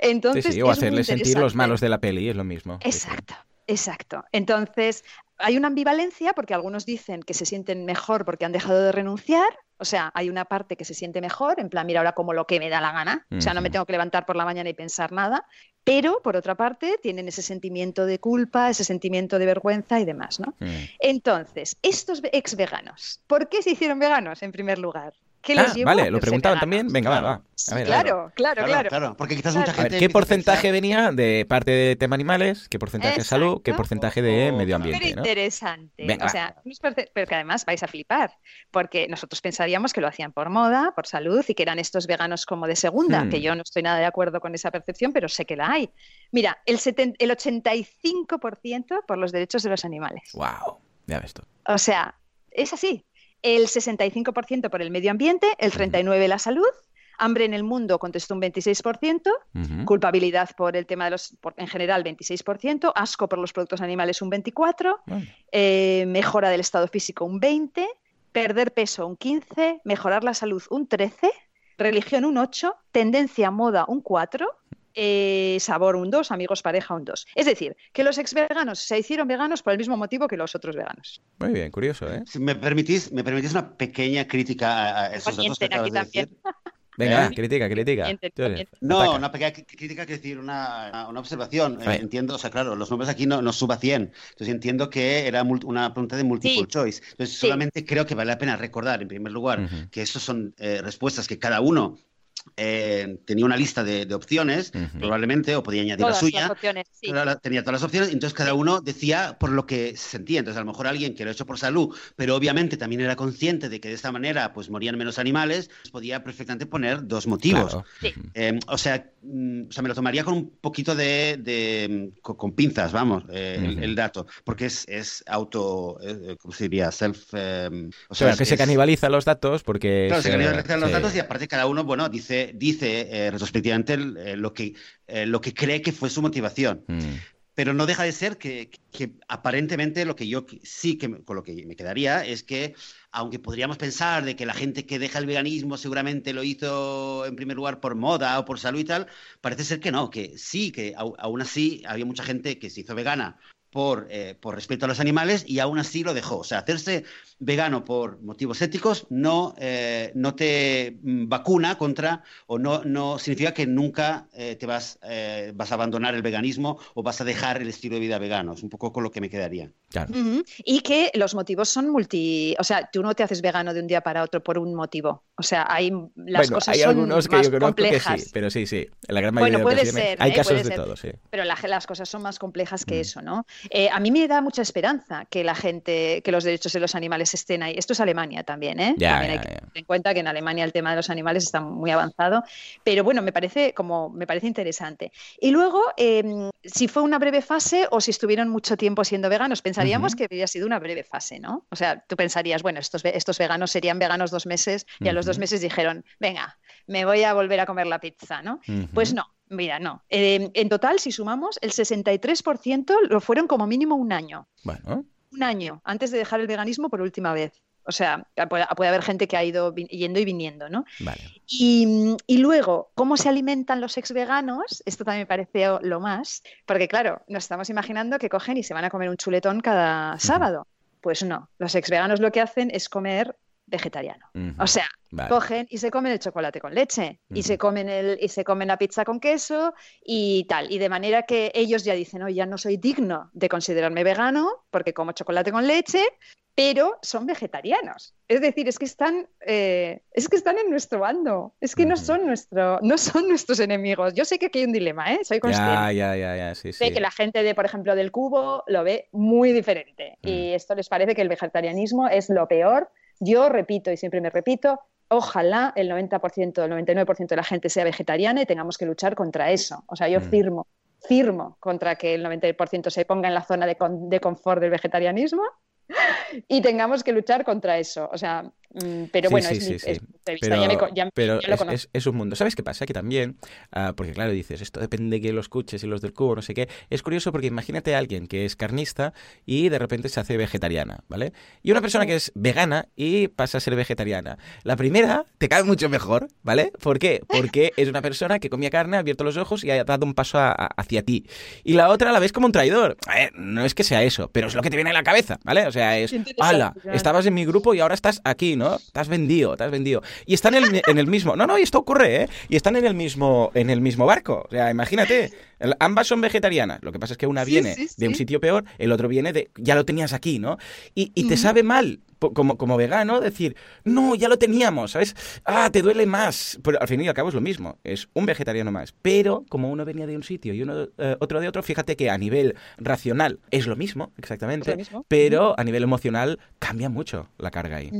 Entonces, o hacerle sentir los malos de la peli, es lo mismo. Exacto, exacto. Entonces, hay una ambivalencia porque algunos dicen que se sienten mejor porque han dejado de renunciar. O sea, hay una parte que se siente mejor, en plan, mira, ahora como lo que me da la gana. O sea, no me tengo que levantar por la mañana y pensar nada. Pero, por otra parte, tienen ese sentimiento de culpa, ese sentimiento de vergüenza y demás, ¿no? Mm. Entonces, estos ex veganos, ¿por qué se hicieron veganos en primer lugar? ¿Qué les Ah, llevó a vale, lo preguntaban también. Venga, va, va. A ver, a claro, claro, claro, claro, porque quizás Claro. mucha A gente. ver, ¿qué a porcentaje venía de parte de tema animales? ¿Qué porcentaje de salud? ¿Qué porcentaje de medio ambiente? Súper ¿no? interesante. Venga, o sea, pero que además vais a flipar, porque nosotros pensaríamos que lo hacían por moda, por salud y que eran estos veganos como de segunda, Hmm. que yo no estoy nada de acuerdo con esa percepción, pero sé que la hay. Mira, el, el 85% por los derechos de los animales. Wow, ya ves tú. O sea, es así. El 65% por el medio ambiente, el 39% la salud, hambre en el mundo contestó un 26%, Ujú. culpabilidad por el tema de los, por- en general 26%, asco por los productos animales un 24%, Bueno, eh, mejora del estado físico un 20%, perder peso un 15%, mejorar la salud un 13%, religión un 8%, tendencia a moda un 4%, eh, sabor un 2%, amigos pareja un 2%. Es decir, que los ex veganos se hicieron veganos por el mismo motivo que los otros veganos. Muy bien, curioso, ¿eh? Si me permitís, me permitís una pequeña crítica a, a esos datos que Mienten aquí acabas de también. decir. Venga, ¿Eh? eres- mienten. No, ataca. una pequeña crítica, quiero decir, una, una observación. Eh, entiendo, o sea, claro, los nombres aquí no, no suba 100. Entonces entiendo que era una pregunta de multiple Sí. choice. Entonces Sí. solamente creo que vale la pena recordar, en primer lugar, que esas son eh, respuestas que cada uno eh, tenía una lista de, de opciones, probablemente, o podía añadir Todas la suya. las opciones, sí. Claro, la- tenía todas las opciones, entonces cada uno decía por lo que se sentía. Entonces, a lo mejor alguien que lo ha hecho por salud, pero obviamente también era consciente de que de esta manera pues morían menos animales, pues, podía perfectamente poner dos motivos. Claro. Sí. Ujú. Eh, o, sea, mm, o sea, me lo tomaría con un poquito de, de- con, con pinzas, vamos, eh, el, dato, porque es, es auto, eh, ¿cómo se diría? Self, eh, o Claro, es- que se es- canibalizan los datos porque... Claro, se se- canibalizan los sí. datos y aparte cada uno, bueno, dice, dice eh, retrospectivamente eh, lo, que, eh, lo que cree que fue su motivación. Mm. Pero no deja de ser que, que aparentemente lo que yo sí que con lo que me quedaría es que, aunque podríamos pensar de que la gente que deja el veganismo seguramente lo hizo en primer lugar por moda o por salud y tal, parece ser que no, que sí, que aún así había mucha gente que se hizo vegana por, eh, por respeto a los animales y aún así lo dejó. O sea, hacerse vegano por motivos éticos no, eh, no te mm, vacuna contra o no, no significa que nunca eh, te vas, eh, vas a abandonar el veganismo o vas a dejar el estilo de vida vegano. Es un poco con lo que me quedaría. Claro. Y que los motivos son multi. O sea, tú no te haces vegano de un día para otro por un motivo. O sea, hay las bueno, cosas hay son algunos que más yo complejas. que sí, pero sí, sí. La gran mayoría Bueno, de puede ocasiones ser, hay ¿eh? casos Puede de ser. todo, sí. Pero la- las cosas son más complejas que Mm. eso, ¿no? Eh, a mí me da mucha esperanza que la gente, que los derechos de los animales estén ahí. Esto es Alemania también, ¿eh? Ya, también ya, hay que ya. tener en cuenta que en Alemania el tema de los animales está muy avanzado. Pero bueno, me parece como me parece interesante. Y luego, eh, si fue una breve fase o si estuvieron mucho tiempo siendo veganos, pensaríamos que habría sido una breve fase, ¿no? O sea, tú pensarías, bueno, estos, estos veganos serían veganos dos meses y a los dos meses dijeron, venga, me voy a volver a comer la pizza, ¿no? Pues no, mira, no. Eh, en total, si sumamos, el 63% lo fueron como mínimo un año. Bueno, Un año antes de dejar el veganismo por última vez. O sea, puede, puede haber gente que ha ido yendo y viniendo, ¿no? Vale. Y, y luego, ¿cómo se alimentan los ex veganos? Esto también me pareció lo más, porque claro, nos estamos imaginando que cogen y se van a comer un chuletón cada sábado. Pues no, los ex veganos lo que hacen es comer vegetariano. O sea, Vale. cogen y se comen el chocolate con leche y se comen el y se comen la pizza con queso y tal y de manera que ellos ya dicen oye ya no soy digno de considerarme vegano porque como chocolate con leche pero son vegetarianos es decir es que están eh, es que están en nuestro bando es que no son nuestro no son nuestros enemigos yo sé que aquí hay un dilema ¿eh? soy consciente Ya, sí, que la gente de, por ejemplo, del cubo lo ve muy diferente. Mm. Y esto les parece que el vegetarianismo es lo peor. Yo repito y siempre me repito, ojalá el 90%, el 99% de la gente sea vegetariana y tengamos que luchar contra eso. O sea, yo Mm. firmo, firmo contra que el 90% se ponga en la zona de, con- de confort del vegetarianismo y tengamos que luchar contra eso. O sea, mm, pero bueno, es. Pero, es, un mundo. ¿Sabes qué pasa? Que también, ah, porque claro, dices, esto depende de que los escuches y los del cubo, no sé qué. Es curioso porque imagínate a alguien que es carnista y de repente se hace vegetariana, ¿vale? Y una persona que es vegana y pasa a ser vegetariana. La primera te cae mucho mejor, ¿vale? ¿Por qué? Porque es una persona que comía carne, ha abierto los ojos y ha dado un paso a- a- hacia ti. Y la otra la ves como un traidor. A ver, no es que sea eso, pero es lo que te viene a la cabeza, ¿vale? O sea, es, ala, estabas en mi grupo y ahora estás aquí, ¿no? Te has vendido, te has vendido. Y están en el, en el mismo, no, no, y esto ocurre, ¿eh? Y están en el mismo, en el mismo barco. O sea, imagínate, ambas son vegetarianas. Lo que pasa es que una Sí, viene sí, de un sitio peor, el otro viene de, ya lo tenías aquí, ¿no? Y, y te sabe mal, como, como vegano, decir, no, ya lo teníamos, ¿sabes? Ah, te duele más. Pero al fin y al cabo es lo mismo, es un vegetariano más. Pero como uno venía de un sitio y uno eh, otro de otro, fíjate que a nivel racional es lo mismo, exactamente. Es lo mismo. Pero a nivel emocional cambia mucho la carga ahí.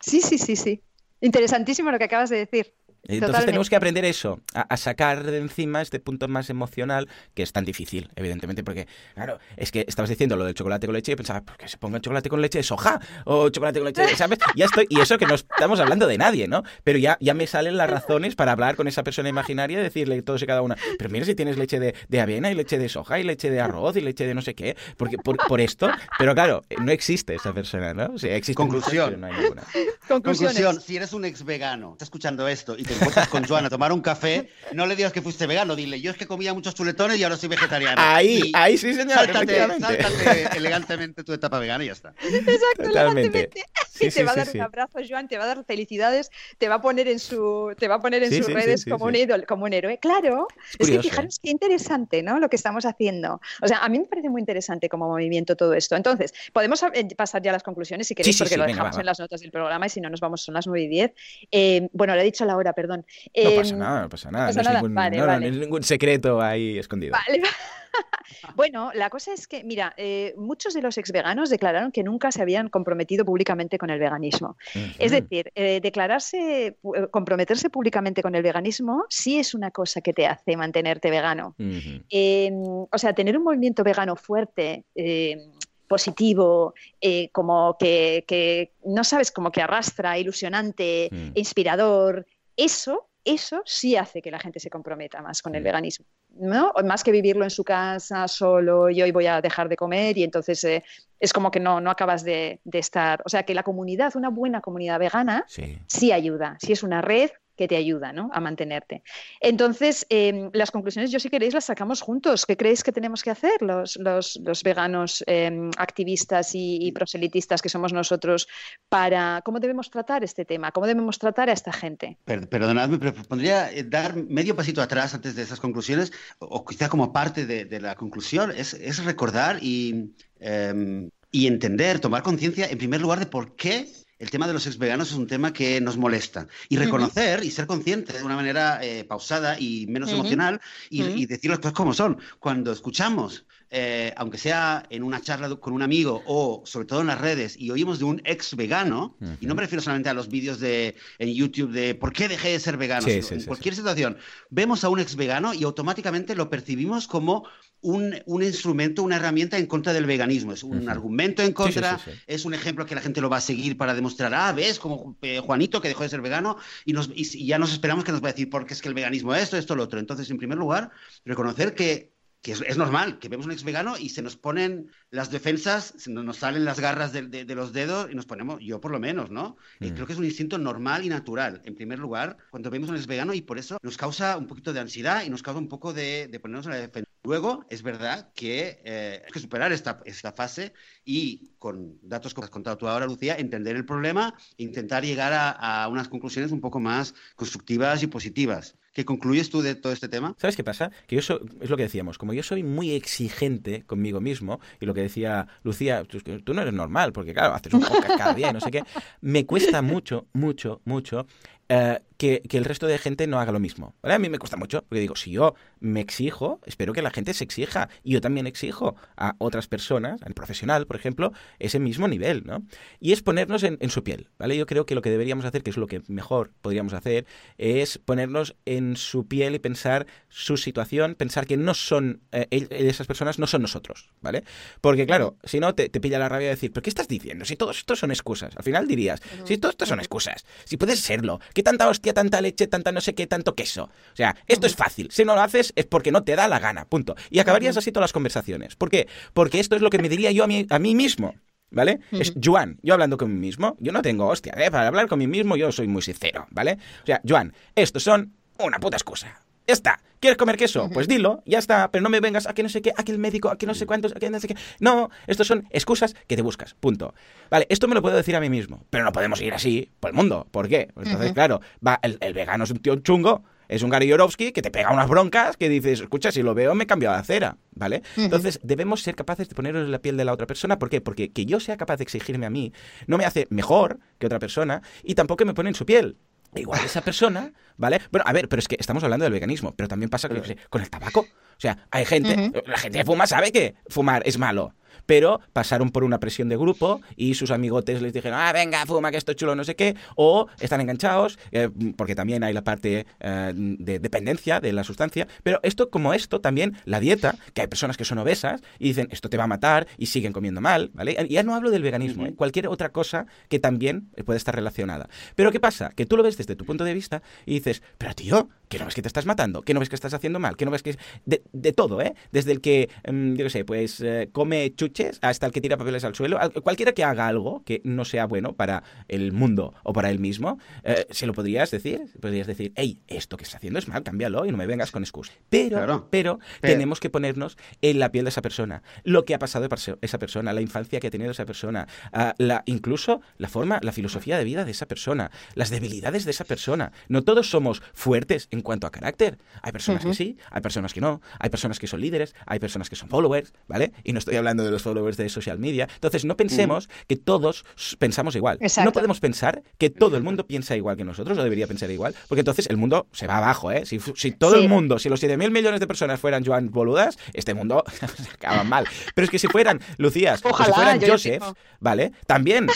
Sí, sí, sí, sí. Interesantísimo lo que acabas de decir. Entonces Totalmente. tenemos que aprender eso, a, a sacar de encima este punto más emocional, que es tan difícil, evidentemente, porque, claro, es que estabas diciendo lo del chocolate con leche y pensaba, ¿por qué se ponga chocolate con leche de soja? O chocolate con leche, de- ¿sabes? (laughs) Ya estoy, y eso que no estamos hablando de nadie, ¿no? Pero ya, ya me salen las razones para hablar con esa persona imaginaria y decirle todos y cada una, pero mira si tienes leche de, de avena y leche de soja y leche de arroz y leche de no sé qué, porque por, por esto, pero claro, no existe esa persona, ¿no? O sea, muchas, Conclusión. pero no hay ninguna. Conclusión, si eres un ex vegano, estás escuchando esto y te encuentras con Joan a tomar un café, no le digas que fuiste vegano, dile, yo es que comía muchos chuletones y ahora soy vegetariano. Ahí, Y ahí sí, señor, Sáltate, elegantemente tu etapa vegana y ya está. Exacto, Totalmente. elegantemente. Sí, y (laughs) te sí, va a sí, dar sí. un abrazo, Joan, te va a dar felicidades, te va a poner en su, te va a poner en Sí, sus redes sí, como sí. un ídolo, como un héroe. Claro, es, que fijaros qué interesante, ¿no? Lo que estamos haciendo. O sea, a mí me parece muy interesante como movimiento todo esto. Entonces, podemos eh, pasar ya a las conclusiones si queréis, sí, porque sí, lo venga, dejamos va, va. en las notas del programa y si no nos vamos son las 9 y 10. Eh, bueno, le he dicho la hora, perdón. No Eh, pasa nada, no pasa nada. pasa no, es ningún, Vale, no, no, vale. no es ningún secreto ahí escondido. Vale. (laughs) Bueno, la cosa es que, mira, eh, muchos de los ex veganos declararon que nunca se habían comprometido públicamente con el veganismo. Es decir, eh, declararse, eh, comprometerse públicamente con el veganismo sí es una cosa que te hace mantenerte vegano. Eh, o sea, tener un movimiento vegano fuerte, eh, positivo, eh, como que, que, no sabes, como que arrastra, ilusionante, Mm. inspirador, eso, eso sí hace que la gente se comprometa más con el veganismo. ¿no? Más que vivirlo en su casa solo y hoy voy a dejar de comer y entonces eh, es como que no, no acabas de, de estar. O sea, que la comunidad, una buena comunidad vegana, Sí. sí ayuda, sí es una red que te ayuda ¿no? a mantenerte. Entonces, eh, las conclusiones, yo si queréis, las sacamos juntos. ¿Qué creéis que tenemos que hacer los, los, veganos eh, activistas y, proselitistas que somos nosotros para cómo debemos tratar este tema? ¿Cómo debemos tratar a esta gente? Per- perdonadme, pero pondría eh, dar medio pasito atrás antes de esas conclusiones, o, quizá como parte de, de la conclusión, es, es recordar y, em, y entender, tomar conciencia, en primer lugar, de por qué el tema de los ex veganos es un tema que nos molesta. Y reconocer y ser consciente de una manera eh, pausada y menos emocional y, y decir las cosas como son. Cuando escuchamos, eh, aunque sea en una charla con un amigo o sobre todo en las redes, y oímos de un ex vegano, y no me refiero solamente a los vídeos de, en YouTube de por qué dejé de ser vegano, Sí, sino sí, en sí, cualquier situación, vemos a un ex vegano y automáticamente lo percibimos como un, un instrumento, una herramienta en contra del veganismo. Es un argumento en contra, sí, sí. es un ejemplo que la gente lo va a seguir para demostrar, ah, ves, como eh, Juanito que dejó de ser vegano, y, nos, y, y ya nos esperamos que nos va a decir, porque es que el veganismo es esto, esto, lo otro. Entonces, en primer lugar, reconocer que que es, normal, que vemos un ex vegano y se nos ponen las defensas, se nos, salen las garras de, los dedos y nos ponemos, yo por lo menos, ¿no? Mm. creo que es un instinto normal y natural, en primer lugar, cuando vemos un ex vegano y por eso nos causa un poquito de ansiedad y nos causa un poco de, ponernos en la defensa. Luego, es verdad que eh, hay que superar esta, esta fase y con datos como has contado tú ahora, Lucía, entender el problema e intentar llegar a, a unas conclusiones un poco más constructivas y positivas. ¿Qué concluyes tú de todo este tema? ¿Sabes qué pasa? Que yo es lo que decíamos, como yo soy muy exigente conmigo mismo, y lo que decía Lucía, tú, no eres normal, porque claro, haces un podcast cada día y no sé qué, me cuesta mucho, mucho, mucho eh, que, el resto de gente no haga lo mismo. A mí me cuesta mucho, porque digo, si yo me exijo, espero que la gente se exija. Y yo también exijo a otras personas, al profesional, por ejemplo, ese mismo nivel, ¿no? Y es ponernos en, su piel, ¿vale? Yo creo que lo que deberíamos hacer, que es lo que mejor podríamos hacer, es ponernos en su piel y pensar su situación, pensar que no son, eh, esas personas no son nosotros, ¿vale? Porque claro, si no, te, pilla la rabia de decir, ¿pero qué estás diciendo? Si todos estos son excusas. Al final dirías, si todos estos son excusas, si puedes serlo, ¿qué tanta hostia, tanta leche, tanta no sé qué, tanto queso? O sea, esto es fácil. Si no lo haces es porque no te da la gana, punto. Y acabarías así todas las conversaciones. ¿Por qué? Porque esto es lo que me diría yo a mí, a mí mismo. ¿Vale? Es Joan, yo hablando con mí mismo, yo no tengo hostia, ¿eh? para hablar con mí mismo yo soy muy sincero, ¿vale? O sea, Joan, estos son una puta excusa. Ya está. ¿Quieres comer queso? Pues dilo, ya está. Pero no me vengas a que no sé qué, a que el médico, a que no sé cuántos, a que no sé qué. No, estos son excusas que te buscas. Punto. Vale, esto me lo puedo decir a mí mismo. Pero no podemos ir así por el mundo. ¿Por qué? Pues entonces, claro, va, el, vegano es un tío chungo. Es un Gary Yorovsky que te pega unas broncas que dices, escucha, si lo veo me cambio de acera, ¿vale? Entonces debemos ser capaces de ponernos en la piel de la otra persona. ¿Por qué? Porque que yo sea capaz de exigirme a mí no me hace mejor que otra persona y tampoco me pone en su piel. Igual esa persona, ¿vale? Bueno, a ver, pero es que estamos hablando del veganismo, pero también pasa con el tabaco. O sea, hay gente, la gente que fuma sabe que fumar es malo pero pasaron por una presión de grupo y sus amigotes les dijeron, ah, venga, fuma, que esto es chulo, no sé qué, o están enganchados, eh, porque también hay la parte eh, de dependencia de la sustancia, pero esto como esto también, la dieta, que hay personas que son obesas y dicen, esto te va a matar y siguen comiendo mal, ¿vale? Y ya no hablo del veganismo, ¿eh? cualquier otra cosa que también puede estar relacionada. Pero ¿qué pasa? Que tú lo ves desde tu punto de vista y dices, pero tío, ¿qué no ves que te estás matando? ¿Qué no ves que estás haciendo mal? ¿Qué no ves que... De, de todo, ¿eh? Desde el que, mm, yo qué sé, pues come chuches hasta el que tira papeles al suelo, cualquiera que haga algo que no sea bueno para el mundo o para él mismo, eh, se lo podrías decir, podrías decir, hey, esto que estás haciendo es mal, cámbialo y no me vengas con excusas. Pero, pero, tenemos que ponernos en la piel de esa persona, lo que ha pasado esa persona, la infancia que ha tenido esa persona, ah, la, incluso la forma, la filosofía de vida de esa persona, las debilidades de esa persona. No todos somos fuertes en cuanto a carácter. Hay personas que sí, hay personas que no, hay personas que son líderes, hay personas que son followers, ¿vale? Y no estoy hablando de los followers de social media. Entonces, no pensemos que todos pensamos igual. No podemos pensar que todo el mundo piensa igual que nosotros o debería pensar igual, porque entonces el mundo se va abajo, ¿eh? Si, todo el mundo, si los 7.000 millones de personas fueran Joan Boludas, este mundo (laughs) se acaba mal. Pero es que si fueran Lucías, o si fueran Joseph, ¿vale? También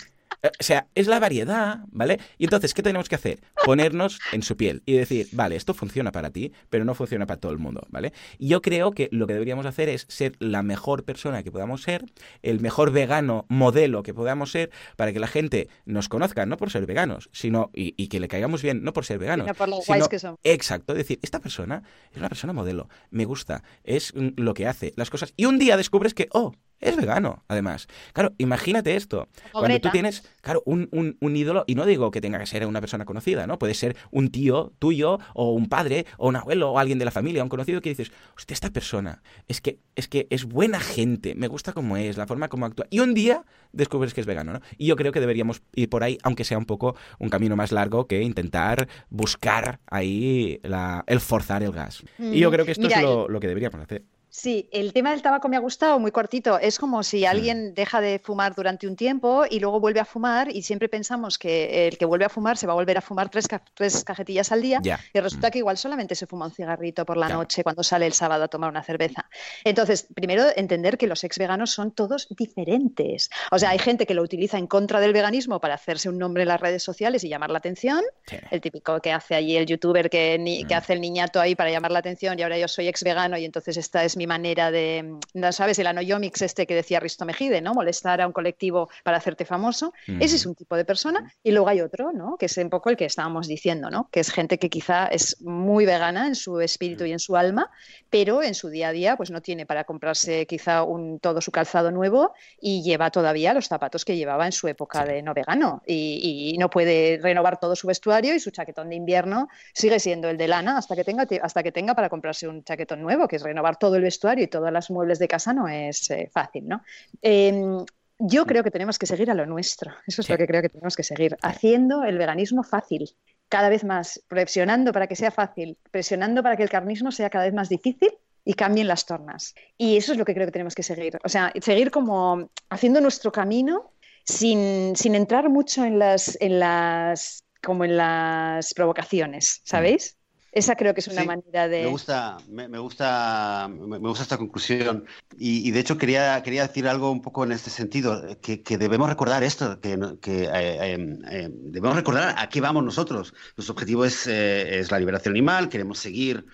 o sea, es la variedad, ¿vale? Y entonces, ¿qué tenemos que hacer? Ponernos en su piel y decir, vale, esto funciona para ti, pero no funciona para todo el mundo, ¿vale? Y yo creo que lo que deberíamos hacer es ser la mejor persona que podamos ser, el mejor vegano modelo que podamos ser, para que la gente nos conozca, no por ser veganos, sino, y, que le caigamos bien, no por ser veganos. por lo guays que son. Exacto, es decir, esta persona es una persona modelo, me gusta, es lo que hace, las cosas. Y un día descubres que, oh, es vegano, además. Claro, imagínate esto. Cuando tú tienes, claro, un, un, ídolo, y no digo que tenga que ser una persona conocida, ¿no? Puede ser un tío tuyo, o un padre, o un abuelo, o alguien de la familia, un conocido que dices, hostia, esta persona es que, es que es buena gente, me gusta cómo es, la forma como actúa. Y un día descubres que es vegano, ¿no? Y yo creo que deberíamos ir por ahí, aunque sea un poco un camino más largo que intentar buscar ahí la, el forzar el gas. Y yo creo que esto es lo, lo que deberíamos hacer. Sí, el tema del tabaco me ha gustado, muy cortito. Es como si alguien deja de fumar durante un tiempo y luego vuelve a fumar y siempre pensamos que el que vuelve a fumar se va a volver a fumar tres, tres cajetillas al día y resulta mm. que igual solamente se fuma un cigarrito por la noche cuando sale el sábado a tomar una cerveza. Entonces, primero entender que los ex veganos son todos diferentes. O sea, hay gente que lo utiliza en contra del veganismo para hacerse un nombre en las redes sociales y llamar la atención. El típico que hace allí el youtuber que, que mm. hace el niñato ahí para llamar la atención y ahora yo soy ex vegano y entonces esta es mi mi manera de, no sabes, el anoyomics este que decía Risto Mejide, ¿no? Molestar a un colectivo para hacerte famoso. Ese es un tipo de persona. Y luego hay otro, ¿no? Que es un poco el que estábamos diciendo, ¿no? Que es gente que quizá es muy vegana en su espíritu y en su alma, pero en su día a día pues no tiene para comprarse quizá un, todo su calzado nuevo y lleva todavía los zapatos que llevaba en su época de no vegano y, y no puede renovar todo su vestuario y su chaquetón de invierno sigue siendo el de lana hasta que tenga, hasta que tenga para comprarse un chaquetón nuevo, que es renovar todo el vestuario y todas las muebles de casa no es eh, fácil, ¿no? Em, yo creo que tenemos que seguir a lo nuestro. Eso es lo que creo que tenemos que seguir. Haciendo el veganismo fácil, cada vez más, presionando para que sea fácil, presionando para que el carnismo sea cada vez más difícil y cambien las tornas. Y eso es lo que creo que tenemos que seguir. O sea, seguir como haciendo nuestro camino sin, sin entrar mucho en las, en las como en las provocaciones, ¿sabéis? Esa creo que es una manera de. Me gusta, me, gusta, me gusta esta conclusión. Y, de hecho quería, quería decir algo un poco en este sentido, que, debemos recordar esto, que, que eh, eh, eh, debemos recordar a qué vamos nosotros. Nuestro objetivo es, es la liberación animal, queremos seguir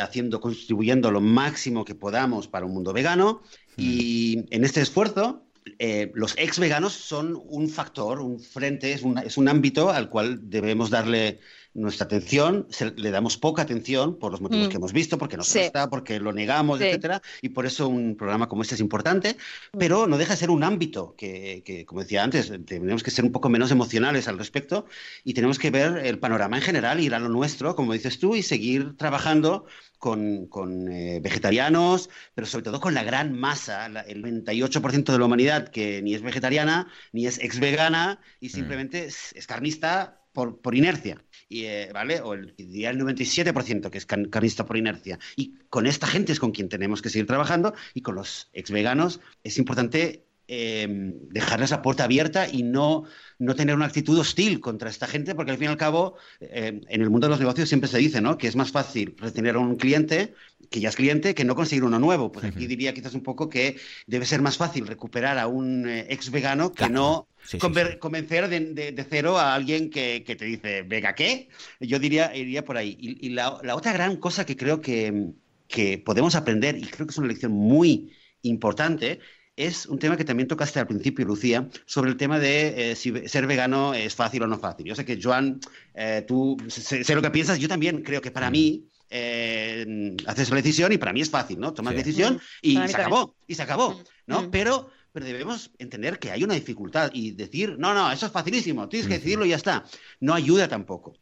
haciendo, contribuyendo lo máximo que podamos para un mundo vegano. Y en este esfuerzo, los ex veganos son un factor, un frente, es un, es un ámbito al cual debemos darle nuestra atención, le damos poca atención por los motivos mm. que hemos visto, porque nos cuesta, porque lo negamos, etcétera, y por eso un programa como este es importante, mm. pero no deja de ser un ámbito que, como decía antes, tenemos que ser un poco menos emocionales al respecto y tenemos que ver el panorama en general, ir a lo nuestro, como dices tú, y seguir trabajando con, eh, vegetarianos, pero sobre todo con la gran masa, el 98% de la humanidad que ni es vegetariana, ni es ex vegana y mm. simplemente es, carnista por, por inercia. Eh, ¿vale? O el, diría el 97% que es carnista por inercia. Y con esta gente es con quien tenemos que seguir trabajando y con los ex veganos es importante eh, dejarles la puerta abierta y no, no tener una actitud hostil contra esta gente, porque al fin y al cabo, eh, en el mundo de los negocios siempre se dice ¿no? que es más fácil retener a un cliente que ya es cliente que no conseguir uno nuevo. Pues aquí diría quizás un poco que debe ser más fácil recuperar a un ex vegano que no convencer de, cero a alguien que, te dice, venga, ¿qué? Yo diría, iría por ahí. Y, la, otra gran cosa que creo que, podemos aprender, y creo que es una lección muy importante, es un tema que también tocaste al principio, Lucía, sobre el tema de eh, si ser vegano es fácil o no fácil. Yo sé que, Joan, eh, tú sé, lo que piensas, yo también creo que para mm. mí eh, haces la decisión y para mí es fácil, ¿no? Tomas decisión y se acabó, y se acabó, ¿no? Mm. Pero pero debemos entender que hay una dificultad y decir, no, no, eso es facilísimo, tienes que decidirlo y ya está. No ayuda tampoco.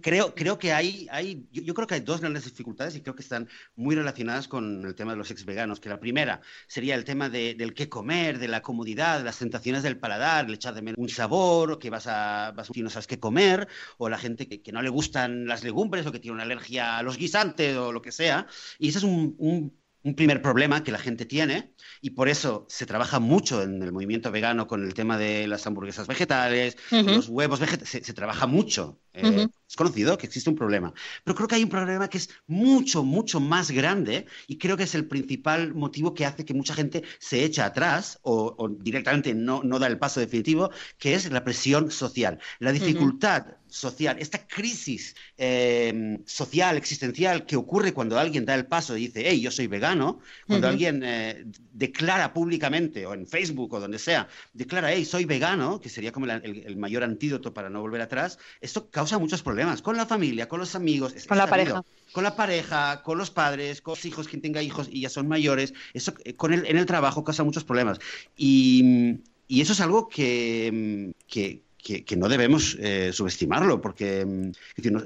Creo, creo que hay, hay yo, creo que hay dos grandes dificultades y creo que están muy relacionadas con el tema de los ex veganos, que la primera sería el tema del qué comer, de la comodidad, de las tentaciones del paladar, el echar de menos un sabor, que vas a, vas y no sabes qué comer, o la gente que, no le gustan las legumbres o que tiene una alergia a los guisantes o lo que sea. Y ese es un un primer problema que la gente tiene y por eso se trabaja mucho en el movimiento vegano con el tema de las hamburguesas vegetales, los huevos vegetales, se, trabaja mucho. Eh, es conocido que existe un problema, pero creo que hay un problema que es mucho, mucho más grande y creo que es el principal motivo que hace que mucha gente se echa atrás o, directamente no, no, da el paso definitivo, que es la presión social, la dificultad social, esta crisis em, social, existencial que ocurre cuando alguien da el paso y dice, hey, yo soy vegano, cuando alguien eh, declara públicamente o en Facebook o donde sea, declara, hey, soy vegano, que sería como el, mayor antídoto para no volver atrás, esto causa muchos problemas con la familia, con los amigos, con la pareja. Con la pareja, con los padres, con los hijos, quien tenga hijos y ya son mayores, eso eh, con el, en el trabajo causa muchos problemas. Y, y eso es algo que, que, que, no debemos eh, subestimarlo, porque mm,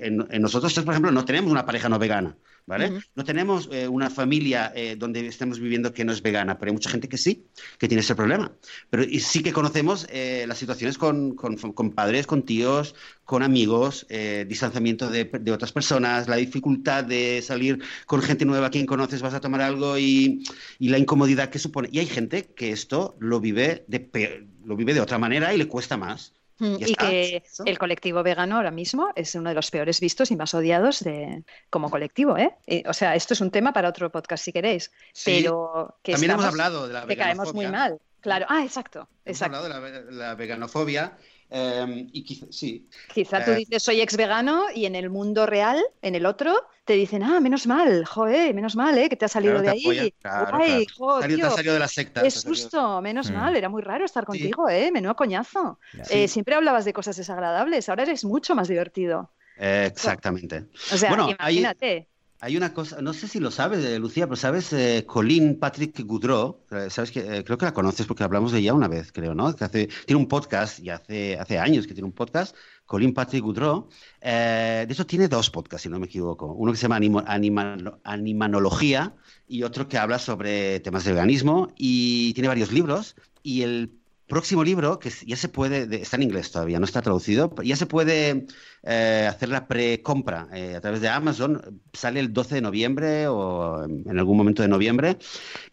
en, nosotros, por ejemplo, no tenemos una pareja no vegana, ¿vale? No tenemos eh, una familia eh, donde estemos viviendo que no es vegana, pero hay mucha gente que sí, que tiene ese problema. Pero y sí que conocemos las situaciones con, con, padres, con tíos, con amigos, distanciamiento de, de, otras personas, la dificultad de salir con gente nueva, quien conoces, vas a tomar algo y, y la incomodidad que supone. Y hay gente que esto lo vive de, lo vive de otra manera y le cuesta más. Mm, y, que el colectivo vegano ahora mismo es uno de los peores vistos y más odiados de, como colectivo. ¿eh? o sea, esto es un tema para otro podcast si queréis. pero que también hemos hablado de la que caemos muy mal. Claro, ah, exacto. Hemos exacto. hablado de la, la veganofobia eh, y quizá, sí. Quizá tú Eh, dices soy ex vegano y en el mundo real, en el otro, te dicen, ah, menos mal, joder, menos mal, ¿eh? Que te has salido Claro, de ahí. apoyan, claro, Guay, claro. jo, Salió- te tío, has salido de la secta. Salido- susto, menos Mm. mal, era muy raro estar Sí. contigo, ¿eh? Menudo coñazo. Eh, siempre hablabas de cosas desagradables, ahora eres mucho más divertido. Eh, exactamente. O sea, Bueno, imagínate. Hay una cosa, no sé si lo sabes, eh, Lucía, pero sabes, eh, Colin Patrick Goudreau, eh, sabes que creo que la conoces porque hablamos de ella una vez, creo, ¿no? Hace, tiene un podcast y hace, hace años que tiene un podcast, Colin Patrick Goudreau. De hecho, tiene dos podcasts, si no me equivoco. Uno que se llama Animanología y otro que habla sobre temas de veganismo y tiene varios libros. Y el próximo libro, que ya se puede, de- está en inglés todavía, no está traducido, ya se puede eh, hacer la precompra eh, a través de Amazon. Sale el 12 de noviembre o en en algún momento de noviembre.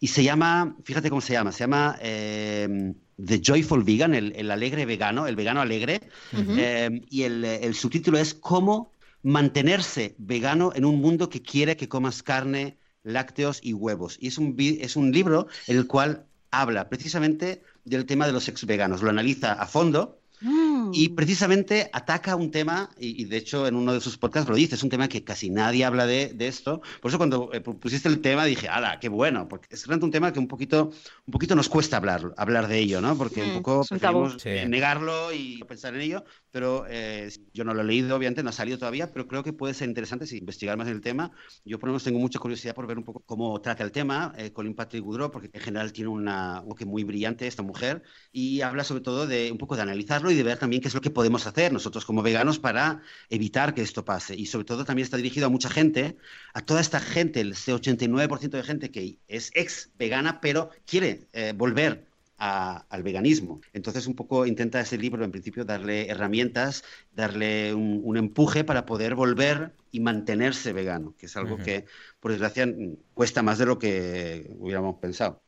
Y se llama, fíjate cómo se llama, se llama eh, The Joyful Vegan, el, el alegre vegano, el vegano alegre. Eh, y el, el subtítulo es Cómo mantenerse vegano en un mundo que quiere que comas carne, lácteos y huevos. Y es un, es un libro en el cual habla precisamente del tema de los ex veganos, lo analiza a fondo Mm. y precisamente ataca un tema, y, y de hecho en uno de sus podcasts lo dice, es un tema que casi nadie habla de, de esto. Por eso cuando eh, pusiste el tema dije, ¡hala, qué bueno! Porque es realmente un tema que un poquito, un poquito nos cuesta hablar, hablar de ello, ¿no? Porque un Mm, poco un tabú. preferimos Sí. negarlo y pensar en ello, pero eh, yo no lo he leído, obviamente, no ha salido todavía, pero creo que puede ser interesante si investigar más en el tema. Yo por lo menos tengo mucha curiosidad por ver un poco cómo trata el tema eh, Colin Patrick Goudreau, porque en general tiene una, un que muy brillante esta mujer y habla sobre todo de un poco de analizarlo y de ver también qué es lo que podemos hacer nosotros como veganos para evitar que esto pase. Y sobre todo también está dirigido a mucha gente, a toda esta gente, ese 89% de gente que es ex vegana, pero quiere eh, volver a- al veganismo. Entonces un poco intenta ese libro en principio darle herramientas, darle un, un empuje para poder volver y mantenerse vegano, que es algo que por desgracia cuesta más de lo que hubiéramos pensado.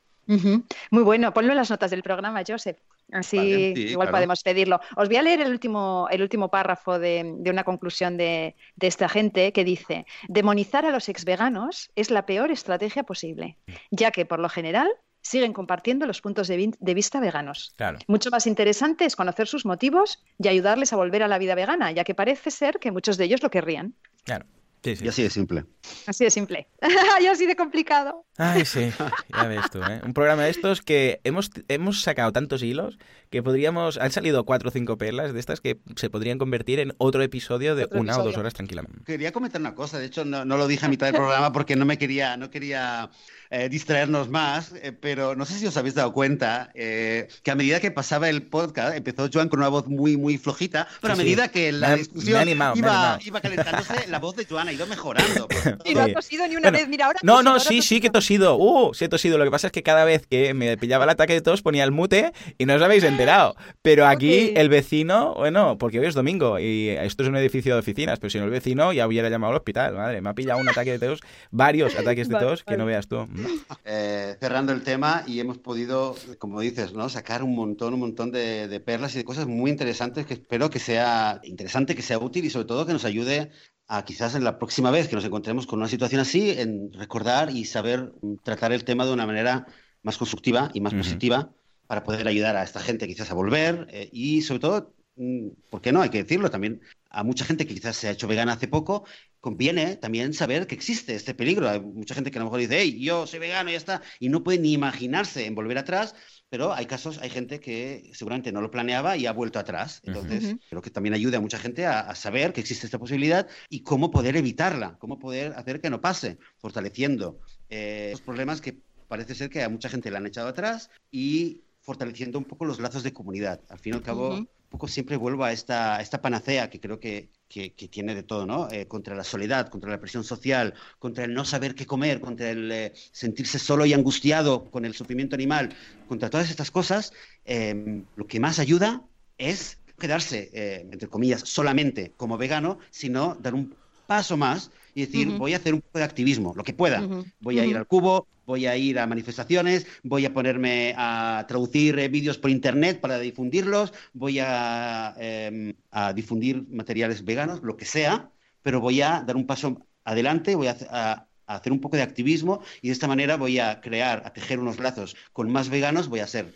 Muy bueno, ponlo en las notas del programa, Joseph. Así Vale, sí, igual claro. podemos pedirlo. Os voy a leer el último, el último párrafo de, de una conclusión de, de esta gente que dice, demonizar a los ex veganos es la peor estrategia posible, ya que por lo general siguen compartiendo los puntos de, vi- de vista veganos. Claro. Mucho más interesante es conocer sus motivos y ayudarles a volver a la vida vegana, ya que parece ser que muchos de ellos lo querrían. Claro. Sí, sí. Y así de simple. Así de simple. (laughs) y así de complicado. Ay, sí, ya ves tú, ¿eh? Un programa de estos que hemos, hemos sacado tantos hilos que podríamos... Han salido cuatro o cinco perlas de estas que se podrían convertir en otro episodio de Otro una o dos episodio. horas tranquilamente. Quería comentar una cosa, de hecho no, no lo dije a mitad del programa porque no me quería, no quería eh, distraernos más, eh, pero no sé si os habéis dado cuenta eh, que a medida que pasaba el podcast empezó Joan con una voz muy muy flojita, pero Sí, a sí. medida que Me la ha- discusión me animado, me iba, iba calentándose, la voz de Joan ha ido mejorando. (laughs) Y no Sí. ha tosido ni una Bueno, vez, mira ahora. No, tosido, no, ahora sí, sí que he tosido. Uh, sí he tosido. Lo que pasa es que cada vez que me pillaba el ataque de tos ponía el mute y no os habéis enterado. Pero aquí Ok. el vecino, bueno, porque hoy es domingo y esto es un edificio de oficinas, pero si no el vecino ya hubiera llamado al hospital. Madre, me ha pillado un ataque de tos, varios ataques de (laughs) tos que no veas tú. (laughs) eh, cerrando el tema y hemos podido, como dices, ¿no? sacar un montón, un montón de, de perlas y de cosas muy interesantes que espero que sea interesante, que sea útil y sobre todo que nos ayude a quizás en la próxima vez que nos encontremos con una situación así, en recordar y saber mm, tratar el tema de una manera más constructiva y más Ujú. positiva para poder ayudar a esta gente quizás a volver eh, y sobre todo, mm, ¿por qué no? Hay que decirlo también a mucha gente que quizás se ha hecho vegana hace poco, conviene también saber que existe este peligro. Hay mucha gente que a lo mejor dice, hey, yo soy vegano y ya está, y no puede ni imaginarse en volver atrás, pero hay casos, hay gente que seguramente no lo planeaba y ha vuelto atrás. Entonces, creo que también ayuda a mucha gente a, a saber que existe esta posibilidad y cómo poder evitarla, cómo poder hacer que no pase, fortaleciendo eh, los problemas que parece ser que a mucha gente le han echado atrás y fortaleciendo un poco los lazos de comunidad. Al fin y al cabo, un poco siempre vuelvo a esta, a esta panacea que creo que, que, que tiene de todo, ¿no? Eh, contra la soledad, contra la presión social, contra el no saber qué comer, contra el eh, sentirse solo y angustiado con el sufrimiento animal, contra todas estas cosas, eh, lo que más ayuda es quedarse, eh, entre comillas, solamente como vegano, sino dar un paso más y decir, voy a hacer un poco de activismo, lo que pueda. Voy a ir al cubo, voy a ir a manifestaciones, voy a ponerme a traducir eh, vídeos por internet para difundirlos, voy a, eh, a difundir materiales veganos, lo que sea, pero voy a dar un paso adelante, voy a, hace- a- a hacer un poco de activismo y de esta manera voy a crear, a tejer unos lazos con más veganos, voy a ser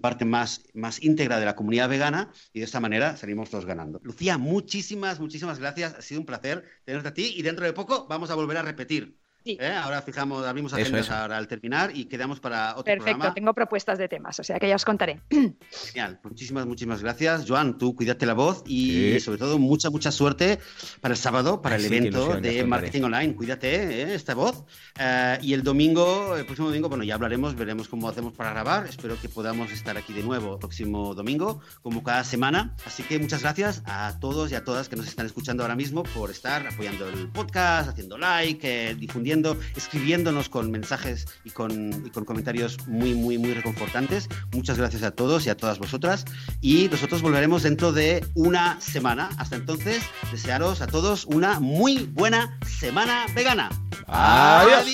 parte más, más íntegra de la comunidad vegana y de esta manera salimos todos ganando. Lucía, muchísimas, muchísimas gracias. Ha sido un placer tenerte a ti y dentro de poco vamos a volver a repetir. ¿Eh? Ahora fijamos, abrimos agendas ahora al terminar y quedamos para otro Perfecto, tengo propuestas de temas, o sea que ya os contaré. (clears throat) Genial, muchísimas, muchísimas gracias. Joan, tú cuídate la voz y sobre todo mucha, mucha suerte para el sábado, para el evento de marketing online. Cuídate ¿eh? esta voz. Eh, y el domingo, el próximo domingo, bueno, ya hablaremos, veremos cómo hacemos para grabar. Espero que podamos estar aquí de nuevo el próximo domingo, como cada semana. Así que muchas gracias a todos y a todas que nos están escuchando ahora mismo por estar apoyando el podcast, haciendo like, difundiendo escribiéndonos con mensajes y con, con comentarios muy, muy, muy reconfortantes. Muchas gracias a todos y a todas vosotras. Y nosotros volveremos dentro de una semana. Hasta entonces, desearos a todos una muy buena semana vegana. Adiós.